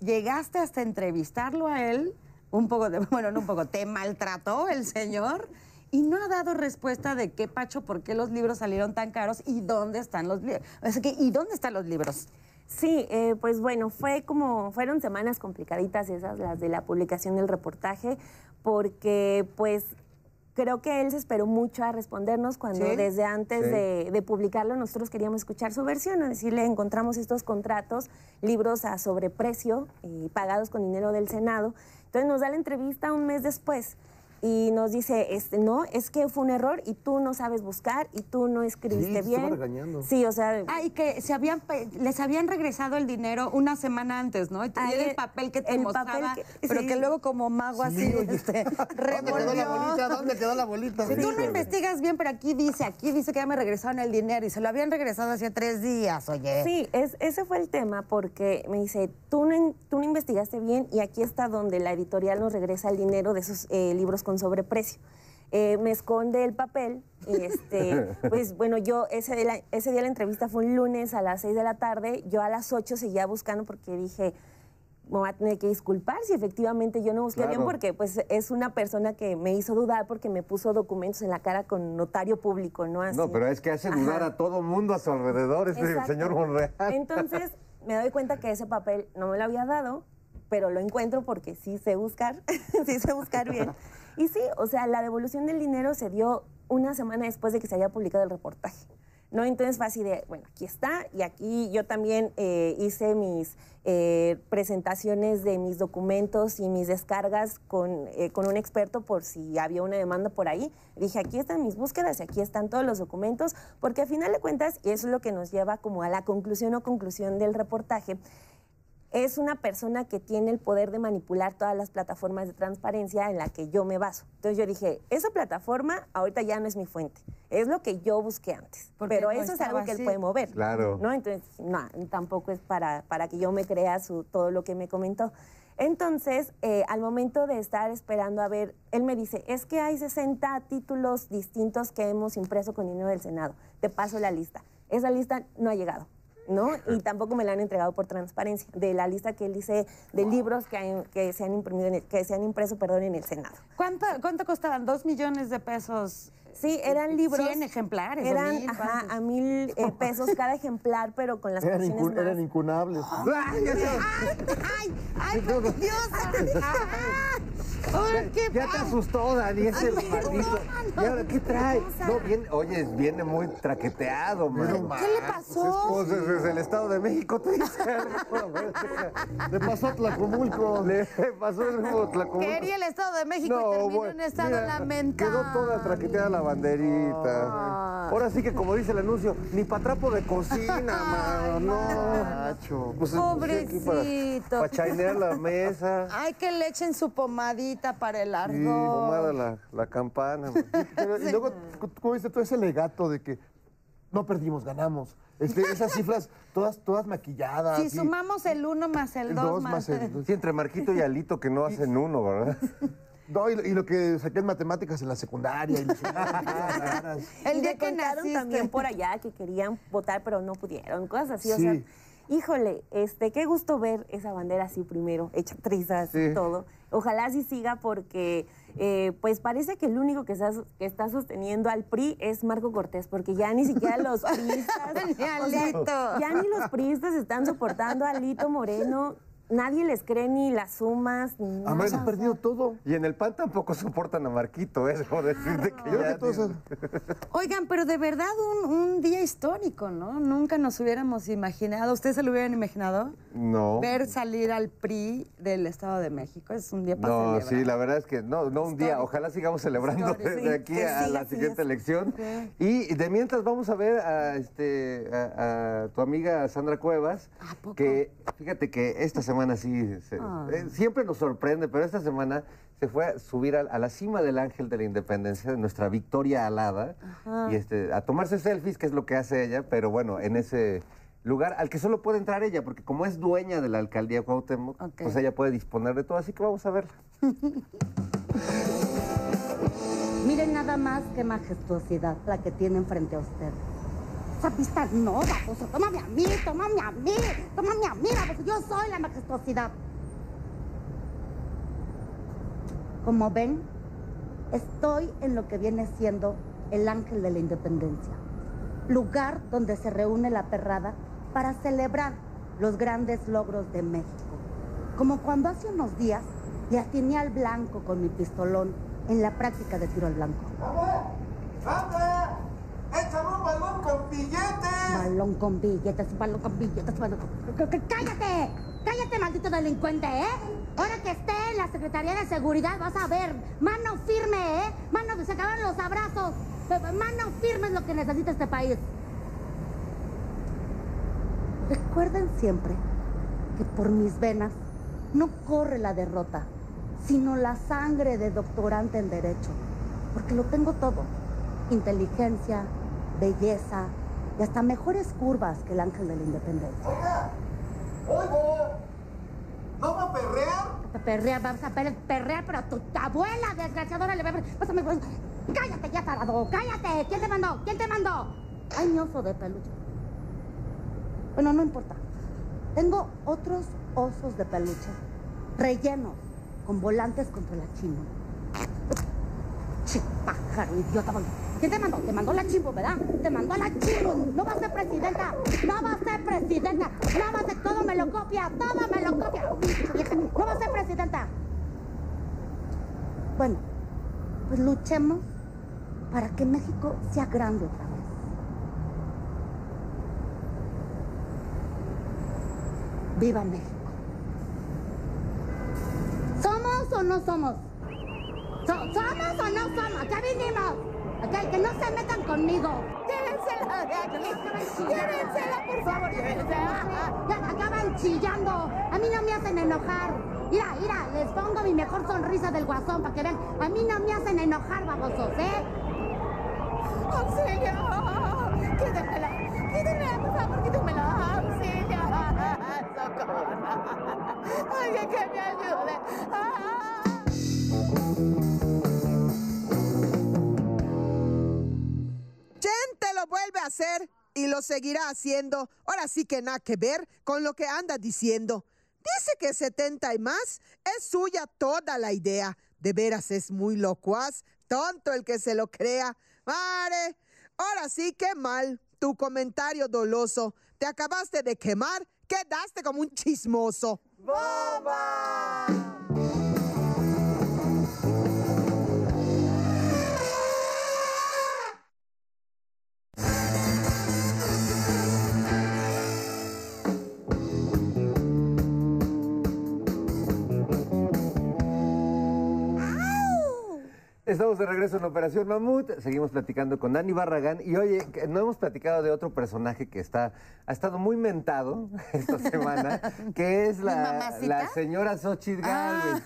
Speaker 5: llegaste hasta entrevistarlo a él, un poco de, *laughs* bueno, no un poco, te maltrató el señor. Y no ha dado respuesta de qué pacho, por qué los libros salieron tan caros y dónde están los libros. O sea que, ¿y dónde están los libros?
Speaker 9: Sí, eh, pues bueno, fue como, fueron semanas complicaditas esas, las de la publicación del reportaje, porque pues creo que él se esperó mucho a respondernos cuando
Speaker 5: Sí.
Speaker 9: desde antes
Speaker 3: Sí.
Speaker 9: de, de publicarlo nosotros queríamos escuchar su versión, a decirle, encontramos estos contratos, libros a sobreprecio, y pagados con dinero del Senado. Entonces nos da la entrevista un mes después y nos dice, este, no, es que fue un error y tú no sabes buscar y tú no escribiste
Speaker 4: Sí,
Speaker 9: bien.
Speaker 4: regañando.
Speaker 9: Sí, o sea,
Speaker 5: Ah, y que se habían, pe- les habían regresado el dinero una semana antes, ¿no? Y
Speaker 9: Ah,
Speaker 5: era
Speaker 9: el-
Speaker 5: el papel que te
Speaker 9: el
Speaker 5: mostraba,
Speaker 9: papel que-
Speaker 5: pero
Speaker 9: sí.
Speaker 5: que luego como mago así, este,
Speaker 4: ¿Dónde quedó la
Speaker 5: revolvió.
Speaker 4: bolita? ¿Dónde quedó la bolita?
Speaker 5: Si tú no investigas bien, pero aquí dice, aquí dice que ya me regresaron el dinero y se lo habían regresado hacía tres días, oye.
Speaker 9: Sí, es, ese fue el tema porque me dice, tú no, tú no investigaste bien y aquí está donde la editorial nos regresa el dinero de esos eh, libros con sobreprecio. Eh, me esconde el papel y este, *laughs* pues bueno, yo ese día, la, ese día la entrevista fue un lunes a las 6 de la tarde, yo a las 8 seguía buscando porque dije, me voy a tener que disculpar si efectivamente yo no busqué bien
Speaker 3: Claro.
Speaker 9: porque pues es una persona que me hizo dudar porque me puso documentos en la cara con notario público, ¿no? Así.
Speaker 3: No, pero es que hace dudar
Speaker 9: Ajá.
Speaker 3: a todo mundo a su alrededor, este señor Monreal.
Speaker 9: Entonces me doy cuenta que ese papel no me lo había dado, pero lo encuentro porque sí sé buscar, *laughs* sí sé buscar bien. Y sí, o sea, la devolución del dinero se dio una semana después de que se había publicado el reportaje. ¿no? Entonces fue así de, bueno, aquí está, y aquí yo también eh, hice mis eh, presentaciones de mis documentos y mis descargas con, eh, con un experto por si había una demanda por ahí. Dije, aquí están mis búsquedas y aquí están todos los documentos, porque al final de cuentas, y eso es lo que nos lleva como a la conclusión o conclusión del reportaje, es una persona que tiene el poder de manipular todas las plataformas de transparencia en la que yo me baso. Entonces yo dije, esa plataforma ahorita ya no es mi fuente, es lo que yo busqué antes,
Speaker 5: Porque
Speaker 9: pero
Speaker 5: no
Speaker 9: eso es algo que él puede mover.
Speaker 3: Claro.
Speaker 9: ¿no? Entonces, no, tampoco es para, para que yo me crea su, todo lo que me comentó. Entonces, eh, al momento de estar esperando a ver, él me dice, es que hay 60 títulos distintos que hemos impreso con dinero del Senado. Te paso la lista. Esa lista no ha llegado. ¿No? Y tampoco me la han entregado por transparencia, de la lista que él dice de libros que, hay- que se han imprimido en el- que se han impreso perdón, en el Senado.
Speaker 5: ¿Cuánto, ¿Cuánto costaban? ¿Dos millones de pesos?
Speaker 9: Sí, eran libros.
Speaker 5: 100 ejemplares.
Speaker 9: Eran
Speaker 5: mil,
Speaker 9: ajá, a mil eh, pesos cada ejemplar, pero con las
Speaker 4: Eran,
Speaker 9: porciones
Speaker 4: incu- eran
Speaker 9: más.
Speaker 4: incunables.
Speaker 5: ¡Ay! ¡Ay, por Dios! *laughs* ¡Ay, qué
Speaker 3: Ya te asustó, Dani, ese maldito. ¿Y ahora qué trae? No, viene, oye, viene muy traqueteado, man.
Speaker 5: ¿Qué le pasó?
Speaker 3: Pues desde el Estado de México, tú dices. *laughs*
Speaker 4: Le pasó a Tlacomulco.
Speaker 3: Le pasó el mismo Tlacomulco.
Speaker 5: Quería el Estado de México y terminó en estado
Speaker 3: mira,
Speaker 5: lamentable.
Speaker 3: Quedó toda traqueteada la banderita. Ahora sí que, como dice el anuncio, ni pa' trapo de cocina, *laughs* mano. No.
Speaker 4: Nacho.
Speaker 3: Pues, pues, aquí para,
Speaker 5: Pobrecito.
Speaker 3: para chainear la mesa.
Speaker 5: Ay, que le echen su pomadita para el ardor.
Speaker 3: Pomada la, la campana. man. *laughs*
Speaker 4: Pero, y luego, ¿cómo viste todo ese legato de que no perdimos, ganamos? Este, esas *laughs* cifras todas, todas maquilladas.
Speaker 5: Si sumamos el uno más el
Speaker 4: el
Speaker 5: dos
Speaker 4: dos
Speaker 5: más...
Speaker 4: más el-
Speaker 3: Sí, entre Marquito y Alito que no hacen uno, ¿verdad?
Speaker 4: No, y, lo- y lo que saqué en matemáticas en la secundaria. Y *laughs*
Speaker 5: El
Speaker 9: Y
Speaker 5: día que naciste.
Speaker 9: también por allá que querían votar, pero no pudieron, cosas así, o sea. híjole, este, qué gusto ver esa bandera así primero, hecha trizas
Speaker 3: Sí.
Speaker 9: y todo. Ojalá así siga porque, eh, pues parece que el único que está, que está sosteniendo al PRI es Marco Cortés, porque ya ni siquiera los *laughs* priistas,
Speaker 5: Ni a
Speaker 9: o sea,
Speaker 5: Lito.
Speaker 9: ya ni los priistas están soportando a Lito Moreno. Nadie les cree ni las sumas, ni nada.
Speaker 4: Además, han perdido todo.
Speaker 3: Y en el PAN tampoco *laughs* soportan a Marquito, ¿eh? Debo decirte que ya...
Speaker 4: que todos
Speaker 5: Oigan, pero de verdad un, un día histórico, ¿no? Nunca nos hubiéramos imaginado, ¿ustedes se lo hubieran imaginado?
Speaker 3: No.
Speaker 5: Ver salir al PRI del Estado de México. Es un día para
Speaker 3: No,
Speaker 5: celebrar.
Speaker 3: sí, la verdad es que no, no un día. Ojalá sigamos celebrando
Speaker 5: Histórico,
Speaker 3: de,
Speaker 5: sí,
Speaker 3: de aquí a la siguiente elección. Y de mientras vamos a ver a, este, a, a tu amiga Sandra Cuevas,
Speaker 5: ¿A poco?
Speaker 3: que fíjate que esta semana sí, se-
Speaker 5: Ah.
Speaker 3: eh, siempre nos sorprende, pero esta semana se fue a subir a, a la cima del ángel de la independencia, de nuestra victoria alada, y este, a tomarse selfies, que es lo que hace ella, pero bueno, en ese lugar al que solo puede entrar ella, porque como es dueña de la alcaldía Cuauhtémoc,
Speaker 5: Ok.
Speaker 3: pues ella puede disponer de todo, así que vamos a verla. *laughs*
Speaker 12: Miren nada más qué majestuosidad la que tienen frente a usted. Esa no, baboso. Tómame a mí, tómame a mí, tómame a mí, baboso. Yo soy la majestuosidad. Como ven, estoy en lo que viene siendo el ángel de la independencia. Lugar donde se reúne la perrada para celebrar los grandes logros de México. Como cuando hace unos días le atiné al blanco con mi pistolón en la práctica de tiro al blanco.
Speaker 10: ¡Sandra! ¡Échame un balón con billetes!
Speaker 12: Balón con billetes, balón con billetes, balón con... ¡Cállate! ¡Cállate, maldito delincuente, eh! Ahora que esté en la Secretaría de Seguridad vas a ver. Mano firme, ¿eh? Mano, se acabaron los abrazos. Mano firme es lo que necesita este país. Recuerden siempre que por mis venas no corre la derrota, sino la sangre de doctorante en Derecho. Porque lo tengo todo. Inteligencia, belleza y hasta mejores curvas que el ángel de la independencia.
Speaker 10: ¡Oigo! ¿No va a perrear?
Speaker 12: Pe- Perrear, vamos a per- perrear, pero tu abuela desgraciadora le va a... Pásame. Cállate ya, tarado, cállate. ¿Quién te mandó? ¿Quién te mandó? Ay, mi oso de peluche. Bueno, no importa. Tengo otros osos de peluche rellenos con volantes contra la chino. Che, pájaro, idiota. ¿Quién te mandó? Te mandó la chimbo, ¿verdad? Te mandó la chimbo. No va a ser presidenta. No va a ser presidenta. No va a ser todo me lo copia. Todo me lo copia. No va a ser presidenta. Bueno, pues luchemos para que México sea grande otra vez. ¡Viva México! ¿Somos o no somos? So- ¿Somos o no somos? ¿Qué vinimos? Ok, que no se metan conmigo. Llévensela de aquí. Llévensela, por favor. Llévensela. Acaban chillando. A mí no me hacen enojar. Mira, mira, les pongo mi mejor sonrisa del guasón para que vean. A mí no me hacen enojar, babosos, ¿eh? ¡Auxilio! ¡Quítemela! ¡Quítemela, por favor! ¡Quítemela! ¡Auxilio! *laughs* ¡Socorro! ¡Alguien que me ayude! ¡Ah!
Speaker 8: Lo vuelve a hacer y lo seguirá haciendo. Ahora sí que nada que ver con lo que anda diciendo. Dice que 70 y más es suya toda la idea. De veras es muy locuaz, tonto el que se lo crea. Mare, ahora sí que mal. Tu comentario doloso. Te acabaste de quemar, quedaste como un chismoso.
Speaker 3: Estamos de regreso en Operación Mamut, seguimos platicando con Dani Barragán. Y oye, no hemos platicado de otro personaje que está, ha estado muy mentado *laughs* esta semana, que es
Speaker 5: ¿Mi
Speaker 3: la, la señora Xochitl Gálvez,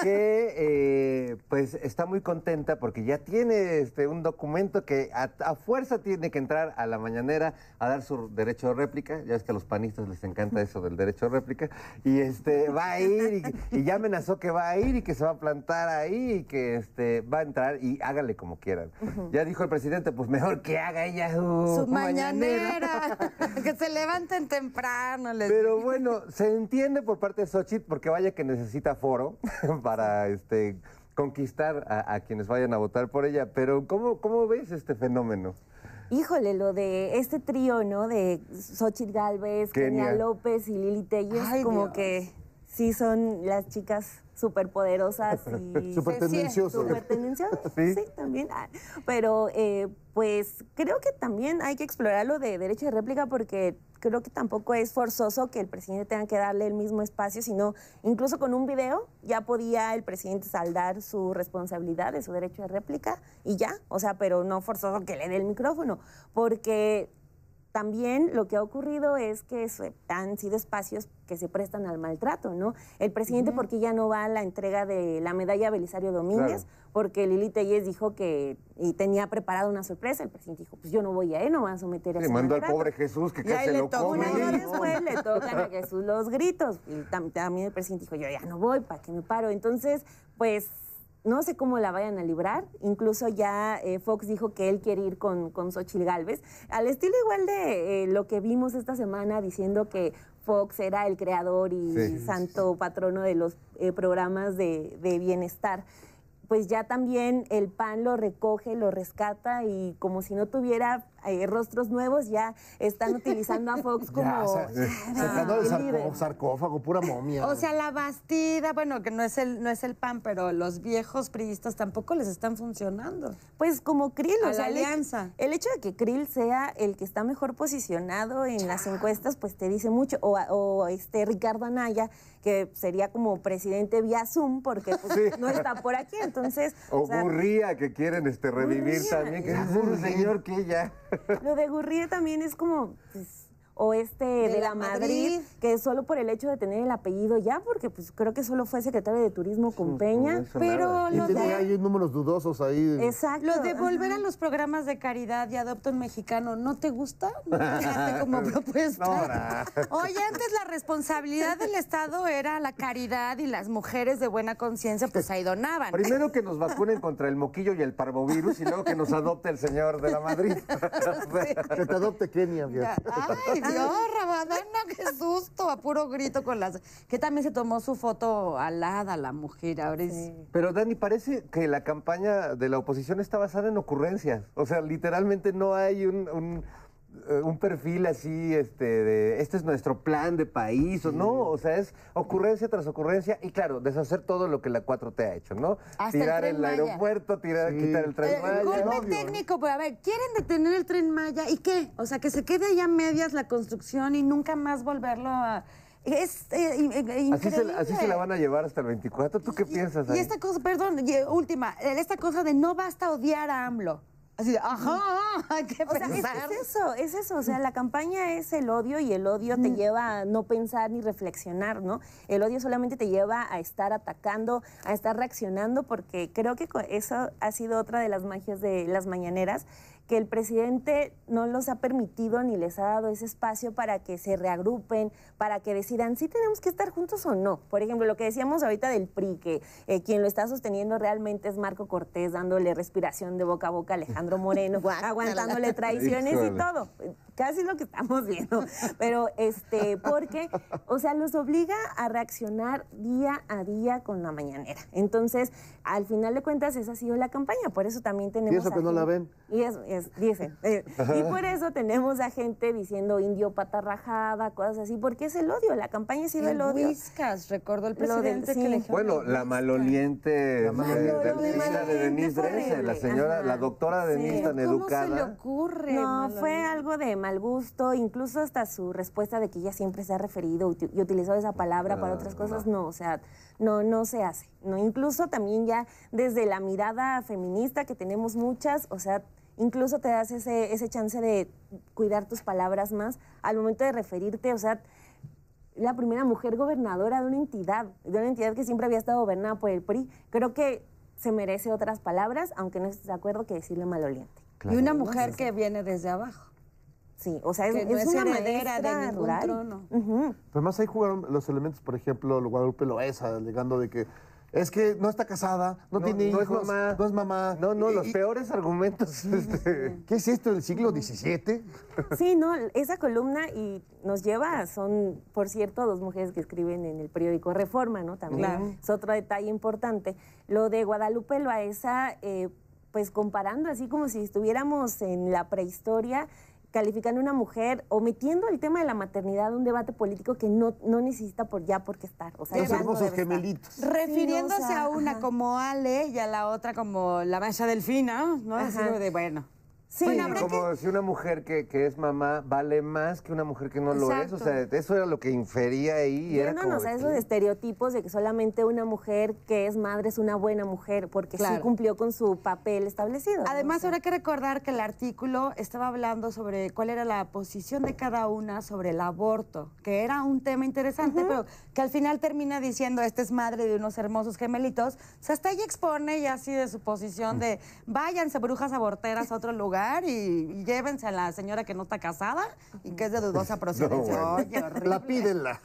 Speaker 3: que eh, pues está muy contenta porque ya tiene este, un documento que a, a fuerza tiene que entrar a la mañanera a dar su derecho de réplica, ya ves que a los panistas les encanta eso del derecho de réplica, y este va a ir y, y ya amenazó que va a ir y que se va a plantar ahí y que este, va a entrar y hágale como quieran. Ya dijo el presidente, pues mejor que haga ella su,
Speaker 5: Su mañanera. *laughs* que se levanten temprano. les
Speaker 3: Pero bueno, se entiende por parte de Xochitl porque vaya que necesita foro *laughs* para este conquistar a, a quienes vayan a votar por ella. Pero ¿cómo, cómo ves este fenómeno?
Speaker 9: Híjole, lo de este trío, ¿no? De Xochitl Galvez, Kenia,
Speaker 3: Kenia.
Speaker 9: López y Lili Telles, como
Speaker 5: Dios.
Speaker 9: que sí son las chicas súper poderosas y... *laughs*
Speaker 4: Súper tendenciosas.
Speaker 9: Súper tendenciosas, *laughs*
Speaker 3: Sí.
Speaker 9: sí. también. Ah, Pero eh, pues creo que también hay que explorar lo de derecho de réplica porque creo que tampoco es forzoso que el presidente tenga que darle el mismo espacio, sino incluso con un video ya podía el presidente saldar su responsabilidad de su derecho de réplica y ya, o sea, pero no forzoso que le dé el micrófono, porque también lo que ha ocurrido es que se- han sido espacios que se prestan al maltrato, ¿no? El presidente, porque ya no va a la entrega de la medalla Belisario Domínguez? Porque Lili Telles dijo que y tenía preparada una sorpresa. El presidente dijo, pues yo no voy a ir, no voy a someter a
Speaker 3: Le mandó al pobre Jesús que casi
Speaker 5: le
Speaker 3: lo
Speaker 5: tocó
Speaker 9: Un
Speaker 3: come.
Speaker 9: año después le tocan a Jesús los gritos. Y tam- también el presidente dijo, yo ya no voy, ¿para qué me paro? Entonces, pues no sé cómo la vayan a librar. Incluso ya eh, Fox dijo que él quiere ir con, con Xochitl Galvez. Al estilo igual de eh, lo que vimos esta semana diciendo que Fox era el creador y
Speaker 3: Sí.
Speaker 9: santo patrono de los eh, programas de, de bienestar. Pues ya también el PAN lo recoge, lo rescata y como si no tuviera eh, rostros nuevos, ya están utilizando a Fox *laughs* como
Speaker 4: Ya, sa- sacando
Speaker 9: líder.
Speaker 4: sarcófago, pura momia.
Speaker 5: O sea, la Bastida, bueno, que no es el, no es el PAN, pero los viejos priistas tampoco les están funcionando.
Speaker 9: Pues como Krill,
Speaker 5: A
Speaker 9: o sea,
Speaker 5: la
Speaker 9: el hecho-
Speaker 5: alianza.
Speaker 9: El hecho de que Krill sea el que está mejor posicionado en las encuestas, pues te dice mucho. O, o este Ricardo Anaya, que sería como presidente vía Zoom, porque pues, no está por aquí. Entonces, *laughs*
Speaker 3: O
Speaker 9: o sea,
Speaker 3: Gurría, que quieren este, revivir
Speaker 9: Gurría,
Speaker 3: también. Que es un señor que ya...
Speaker 9: Lo de Gurría también es como. pues, o este de, la, Madrid, que solo por el hecho de tener el apellido ya, porque pues creo que solo fue secretario de turismo con Peña.
Speaker 3: eso
Speaker 5: Pero
Speaker 3: nada.
Speaker 4: Y
Speaker 5: lo
Speaker 4: tiene
Speaker 5: de,
Speaker 4: ahí números dudosos ahí.
Speaker 9: Exacto.
Speaker 5: lo de volver
Speaker 9: ajá.
Speaker 5: a los programas de caridad y adopta un mexicano, ¿no te gusta? ¿No te como *laughs* propuesta?
Speaker 3: Nora.
Speaker 5: Oye, antes la responsabilidad del Estado era la caridad y las mujeres de buena conciencia pues ahí donaban.
Speaker 3: Primero que nos *laughs* vacunen contra el moquillo y el parvovirus y luego que nos adopte el señor de la Madrid. *laughs*
Speaker 4: Que te adopte Kenia.
Speaker 5: Ay, Dios, Rabadana, *laughs* qué susto, a puro grito con las... Que también se tomó su foto alada la mujer, ahora es...
Speaker 3: Pero Dani, parece que la campaña de la oposición está basada en ocurrencias. O sea, literalmente no hay un, un, un perfil así, este, de este es nuestro plan de país, o no, o sea, es ocurrencia tras ocurrencia y claro, deshacer todo lo que la 4T ha hecho, ¿no?
Speaker 5: Hasta
Speaker 3: tirar el, aeropuerto, tirar,
Speaker 4: Sí.
Speaker 3: quitar el tren
Speaker 5: Eh,
Speaker 3: Maya.
Speaker 5: golpe técnico, pero a ver, quieren detener el tren Maya y qué? O sea, que se quede allá a medias la construcción y nunca más volverlo a. Es eh, eh, increíble.
Speaker 3: Así se, así se la van a llevar hasta el 24. ¿Tú qué piensas
Speaker 5: Y
Speaker 3: ahí?
Speaker 5: esta cosa, perdón, y, eh, última, eh, esta cosa de no basta odiar a AMLO. Así de, ajá, hay que
Speaker 9: O sea, es, eso, es eso. O sea, la campaña es el odio y el odio te lleva a no pensar ni reflexionar, ¿no? El odio solamente te lleva a estar atacando, a estar reaccionando, porque creo que eso ha sido otra de las magias de las mañaneras, que el presidente no los ha permitido ni les ha dado ese espacio para que se reagrupen, para que decidan si tenemos que estar juntos o no. Por ejemplo, lo que decíamos ahorita del PRI, que eh, quien lo está sosteniendo realmente es Marco Cortés, dándole respiración de boca a boca a Alejandro Moreno, *laughs* aguantándole traiciones y todo. Casi lo que estamos viendo. Pero, este, porque, o sea, los obliga a reaccionar día a día con la mañanera. Entonces, al final de cuentas, esa ha sido la campaña. Por eso también tenemos.
Speaker 4: eso
Speaker 9: a
Speaker 4: que no la ven.
Speaker 9: Y eso, es, dicen. eh, y por eso tenemos a gente diciendo indio pata rajada, cosas así, porque es el odio. La campaña ha sido el,
Speaker 5: El
Speaker 9: odio.
Speaker 5: Whiskas, recordó el
Speaker 9: del-
Speaker 5: presidente
Speaker 9: sí.
Speaker 5: que le
Speaker 3: Bueno, la maloliente
Speaker 4: La maloliente.
Speaker 9: Lo de
Speaker 3: Denise
Speaker 9: fue
Speaker 3: Dresser, la señora,
Speaker 9: ajá.
Speaker 3: la doctora
Speaker 9: Sí.
Speaker 3: Denise tan
Speaker 5: ¿Cómo se le
Speaker 3: educada.
Speaker 5: ocurre?
Speaker 9: No, fue algo de mal gusto, incluso hasta su respuesta de que ella siempre se ha referido y utilizado esa palabra para
Speaker 3: Ah,
Speaker 9: otras cosas, no, o sea, no, no se hace. No, incluso también ya desde la mirada feminista que tenemos muchas, o sea, incluso te das ese, ese chance de cuidar tus palabras más al momento de referirte, o sea, la primera mujer gobernadora de una entidad, de una entidad que siempre había estado gobernada por el PRI. Creo que se merece otras palabras, aunque no estés de acuerdo que decirle maloliente.
Speaker 5: Y una mujer que viene desde abajo.
Speaker 9: Sí, o sea, es,
Speaker 5: Que no
Speaker 9: es
Speaker 5: es
Speaker 9: una
Speaker 5: heredera de ningún
Speaker 9: rural.
Speaker 5: trono.
Speaker 9: Ujú.
Speaker 4: Pero más ahí jugaron los elementos, por ejemplo, Guadalupe Loesa, alegando de que Es que no está casada, no,
Speaker 3: No,
Speaker 4: tiene
Speaker 3: no
Speaker 4: hijos,
Speaker 3: es mamá.
Speaker 4: no es mamá.
Speaker 3: No, no,
Speaker 4: Y-
Speaker 3: los
Speaker 4: y-
Speaker 3: peores argumentos. *laughs* este,
Speaker 4: ¿Qué es esto del siglo XVII?
Speaker 9: Sí, no, esa columna y nos lleva, son, por cierto, dos mujeres que escriben en el periódico Reforma, ¿no? También
Speaker 5: Claro.
Speaker 9: es otro detalle importante. Lo de Guadalupe Loaesa, eh, pues comparando así como si estuviéramos en la prehistoria, calificando a una mujer o metiendo el tema de la maternidad a un debate político que no, no necesita por ya por qué estar. O sea,
Speaker 4: Los
Speaker 9: ya no
Speaker 4: hermosos
Speaker 9: estar.
Speaker 4: gemelitos.
Speaker 5: Refiriéndose
Speaker 9: Sí, o sea,
Speaker 5: a una
Speaker 9: ajá.
Speaker 5: como Ale y a la otra como la mancha delfina, ¿no? Así de, bueno.
Speaker 9: Sí,
Speaker 3: Sí,
Speaker 5: Bueno,
Speaker 3: como si una mujer que, que es mamá vale más que una mujer que no lo es. O sea, eso era lo que infería ahí. y era como que-
Speaker 9: esos estereotipos de que solamente una mujer que es madre es una buena mujer porque sí cumplió con su papel establecido. ¿no?
Speaker 5: Además,
Speaker 9: O sea,
Speaker 5: habrá que recordar que el artículo estaba hablando sobre cuál era la posición de cada una sobre el aborto, que era un tema interesante, pero que al final termina diciendo, esta es madre de unos hermosos gemelitos. O sea, hasta ella expone ya así de su posición de, váyanse brujas aborteras a otro lugar y, y llévense a la señora que no está casada y que es de dudosa *laughs* procedencia.
Speaker 3: bueno.
Speaker 5: Oye, horrible. *laughs*
Speaker 4: La pídenla.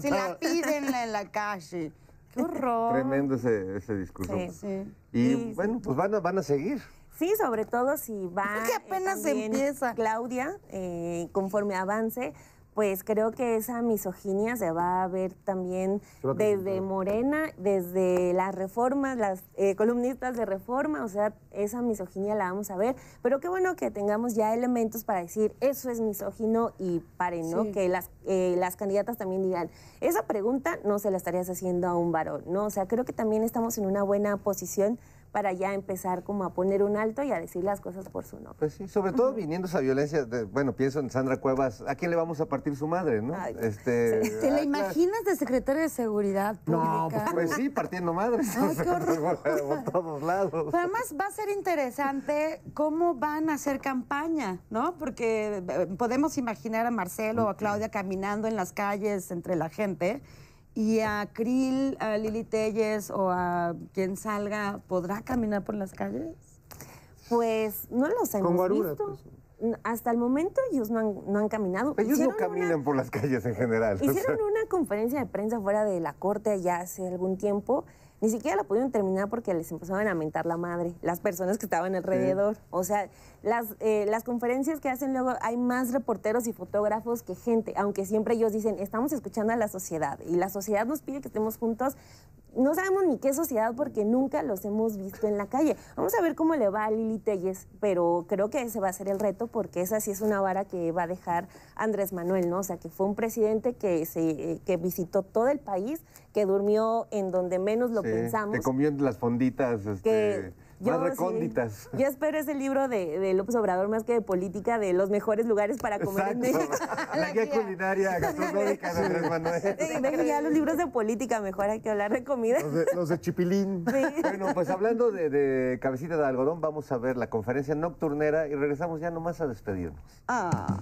Speaker 5: Si la piden en la calle. Qué horror.
Speaker 3: Tremendo ese, ese discurso.
Speaker 9: Sí.
Speaker 5: Sí.
Speaker 3: Y
Speaker 9: Y-
Speaker 3: bueno, pues van a, van a seguir.
Speaker 9: Sí, sobre todo si va.
Speaker 5: Que apenas
Speaker 9: también
Speaker 5: empieza.
Speaker 9: Claudia, eh, conforme avance, pues creo que esa misoginia se va a ver también desde. Morena, desde las reformas, las eh, columnistas de reforma, o sea, esa misoginia la vamos a ver. Pero qué bueno que tengamos ya elementos para decir eso es misógino y paren, ¿no?
Speaker 5: Sí.
Speaker 9: Que las, eh, las candidatas también digan, esa pregunta no se la estarías haciendo a un varón, ¿no? O sea, creo que también estamos en una buena posición para ya empezar como a poner un alto y a decir las cosas por su nombre.
Speaker 3: Pues sí, sobre todo viniendo esa violencia, de- bueno, pienso en Sandra Cuevas, ¿a quién le vamos a partir su madre, no?
Speaker 9: Ay,
Speaker 3: este,
Speaker 5: ¿Te
Speaker 3: ah,
Speaker 5: la
Speaker 3: claro.
Speaker 5: imaginas de secretaria de Seguridad Pública?
Speaker 3: Pues sí, partiendo madres.
Speaker 5: Ay, *laughs* qué horror. *laughs*
Speaker 3: por todos lados.
Speaker 5: Pero además va a ser interesante cómo van a hacer campaña, ¿no? Porque eh, podemos imaginar a Marcelo o a Claudia caminando en las calles entre la gente y a Krill, a Lili Telles o a quien salga, ¿podrá caminar por las calles?
Speaker 9: Pues no los hemos
Speaker 4: Con guaruras,
Speaker 9: visto.
Speaker 4: pues.
Speaker 9: Hasta el momento ellos no han, no han caminado.
Speaker 3: Ellos no caminan
Speaker 9: una-
Speaker 3: por las calles en general. o sea.
Speaker 9: Hicieron una conferencia de prensa fuera de la corte ya hace algún tiempo. Ni siquiera la pudieron terminar porque les empezaban a mentar la madre, las personas que estaban alrededor. O sea, las, eh, las conferencias que hacen luego hay más reporteros y fotógrafos que gente, aunque siempre ellos dicen, estamos escuchando a la sociedad y la sociedad nos pide que estemos juntos. No sabemos ni qué sociedad porque nunca los hemos visto en la calle. Vamos a ver cómo le va a Lili Telles, pero creo que ese va a ser el reto porque esa sí es una vara que va a dejar Andrés Manuel, ¿no? O sea, que fue un presidente que, se, eh, que visitó todo el país, que durmió en donde menos lo
Speaker 3: Sí,
Speaker 9: pensamos.
Speaker 3: Que comió en las fonditas este,
Speaker 9: que
Speaker 3: más
Speaker 9: sí,
Speaker 3: recónditas.
Speaker 9: yo espero ese libro de, de López Obrador más que de política, de los mejores lugares para comer en. México. *laughs*
Speaker 3: La guía culinaria gastronómica de Andrés Manuel.
Speaker 9: Sí, ya los libros de política, mejor hay que hablar de comida.
Speaker 4: Los de, los de Chipilín.
Speaker 9: Sí.
Speaker 3: Bueno, pues hablando de, de cabecita de algodón, vamos a ver la conferencia nocturnera y regresamos ya nomás a despedirnos.
Speaker 5: Ah.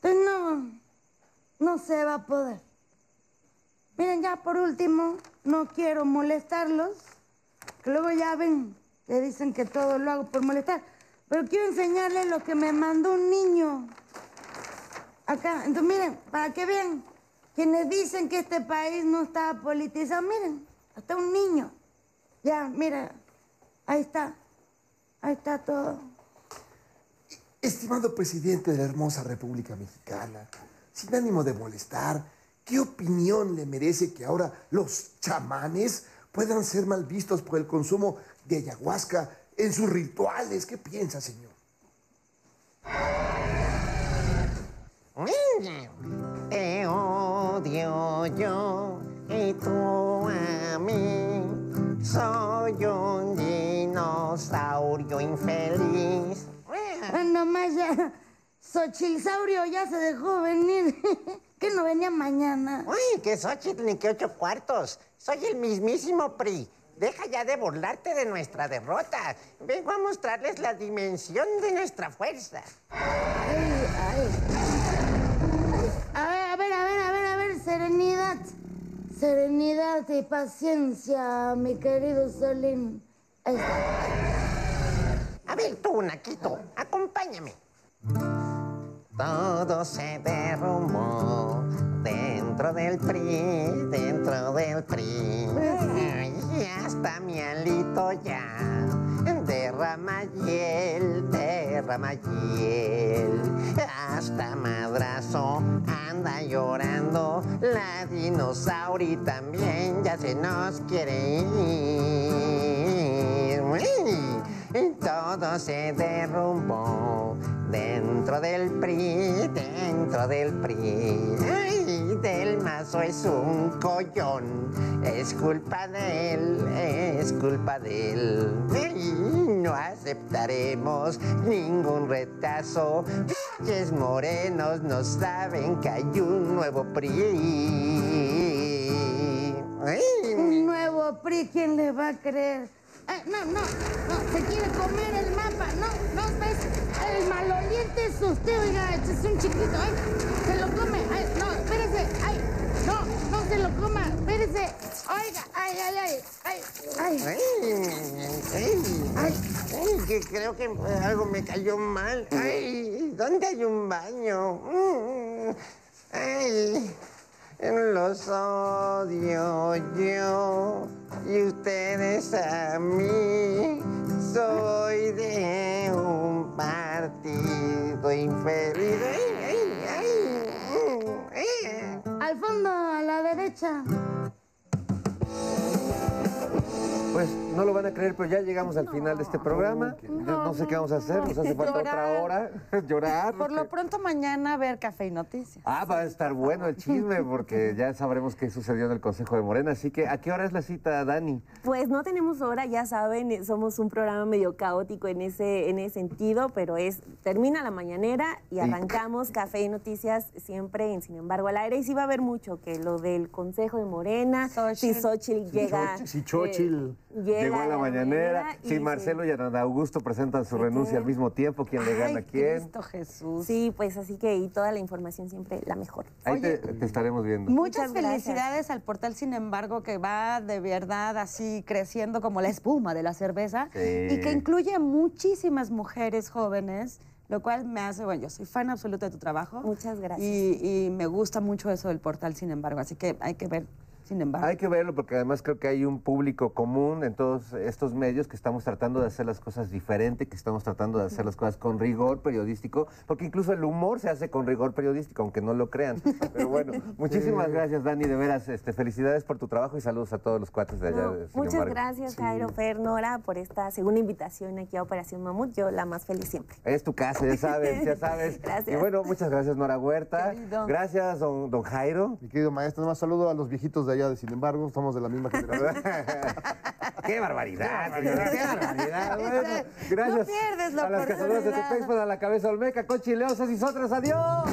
Speaker 5: Pues no, no se va a poder. Miren, ya por último, no quiero molestarlos, que luego ya ven que dicen que todo lo hago por molestar, pero quiero enseñarles lo que me mandó un niño. Acá, entonces miren, para que vean, quienes dicen que este país no está politizado, miren, hasta un niño. Ya, mira, ahí está, ahí está todo.
Speaker 13: Estimado presidente de la hermosa República Mexicana, sin ánimo de molestar, ¿qué opinión le merece que ahora los chamanes puedan ser mal vistos por el consumo de ayahuasca en sus rituales? ¿Qué piensa, señor?
Speaker 10: Te odio yo y tú a mí. Soy un dinosaurio infeliz.
Speaker 5: Ah, nomás ya, Xochilsaurio ya se dejó venir. Que no venía mañana.
Speaker 10: Uy, que Xochitl ni que ocho cuartos. Soy el mismísimo PRI. Deja ya de burlarte de nuestra derrota. Vengo a mostrarles la dimensión de nuestra fuerza.
Speaker 5: A ver, a ver, a ver, a ver, a ver, serenidad. Serenidad y paciencia, mi querido Solín.
Speaker 10: A ver, tú, Naquito, acompáñame. Todo se derrumbó dentro del PRI, dentro del PRI. Y hasta mi alito ya derrama hiel, derrama hiel. Hasta madrazo anda llorando. La dinosaurio también ya se nos quiere ir. Y todo se derrumbó dentro del PRI, dentro del PRI. Ay, del mazo es un collón, es culpa de él, es culpa de él. Ay, no aceptaremos ningún retazo. Pinches morenos no saben que hay un nuevo PRI.
Speaker 12: Un nuevo PRI, ¿quién le va a creer? Ay, no, no, no, se quiere comer el mapa. No, no, ves, el maloliente es usted, oiga, este es un chiquito, ay, se lo come. Ay, no, espérese, ay, no, no se lo coma, espérese. Oiga, ay, ay, ay, ay, ay.
Speaker 10: Ay, ay, ay, que creo que algo me cayó mal. Ay, ¿dónde hay un baño? Mm, Ay, los odio yo y ustedes a mí. Mm, eh.
Speaker 12: Al fondo, a la derecha.
Speaker 3: Pues no lo van a creer, pero ya llegamos al final de este programa. Yo no sé qué vamos a hacer, nos hace *laughs* falta otra hora. *laughs* Llorar.
Speaker 5: Por lo pronto mañana ver Café y Noticias.
Speaker 3: Ah, va a estar bueno el chisme porque *laughs* ya sabremos qué sucedió en el Consejo de Morena. Así que, ¿a qué hora es la cita, Dani?
Speaker 9: Pues no tenemos hora, ya saben, eh, somos un programa medio caótico en ese, en ese sentido, pero es termina la mañanera y arrancamos Café y Noticias siempre en Sin embargo al aire. Y sí va a haber mucho, que lo del Consejo de Morena, si Xochitl llega...
Speaker 4: Si Xochitl
Speaker 9: eh, llega
Speaker 3: Llegó a la mañanera.
Speaker 9: y
Speaker 3: Si Marcelo y Ana Augusto presentan su renuncia al mismo tiempo, ¿quién le gana a quién?
Speaker 5: Jesús.
Speaker 9: Sí, pues así que y toda la información siempre la mejor.
Speaker 3: Ahí te, te estaremos viendo.
Speaker 5: Muchas,
Speaker 9: Muchas gracias.
Speaker 5: felicidades al portal, sin embargo, que va de verdad así creciendo como la espuma de la cerveza
Speaker 3: Sí.
Speaker 5: y que incluye muchísimas mujeres jóvenes, lo cual me hace, bueno, yo soy fan absoluta de tu trabajo.
Speaker 9: Muchas gracias.
Speaker 5: Y, y me gusta mucho eso del portal, sin embargo, así que hay que ver, sin embargo.
Speaker 3: Hay que verlo porque además creo que hay un público común en todos estos medios que estamos tratando de hacer las cosas diferente, que estamos tratando de hacer las cosas con rigor periodístico, porque incluso el humor se hace con rigor periodístico, aunque no lo crean. Pero bueno, *laughs* muchísimas gracias Dani, de veras, este, felicidades por tu trabajo y saludos a todos los cuates de allá.
Speaker 9: No,
Speaker 3: de
Speaker 9: muchas
Speaker 3: embargo.
Speaker 9: gracias, Jairo, Fer, Nora, por esta segunda invitación aquí a Operación Mamut. Yo la más feliz siempre.
Speaker 3: Es tu casa, ya sabes, ya *laughs* sabes.
Speaker 9: Gracias.
Speaker 3: Y bueno, muchas gracias Nora Huerta.
Speaker 5: Querido.
Speaker 3: Gracias don, don Jairo.
Speaker 4: Mi querido maestro, nada más saludo a los viejitos de allá de Sin embargo, somos de la misma generación. *laughs*
Speaker 3: ¡Qué barbaridad! ¡Qué barbaridad! Bueno, gracias
Speaker 5: No pierdes la
Speaker 3: a las cazadoras de. Tepex, a la cabeza Olmeca, Conchi Leosas y Sotras. ¡Adiós!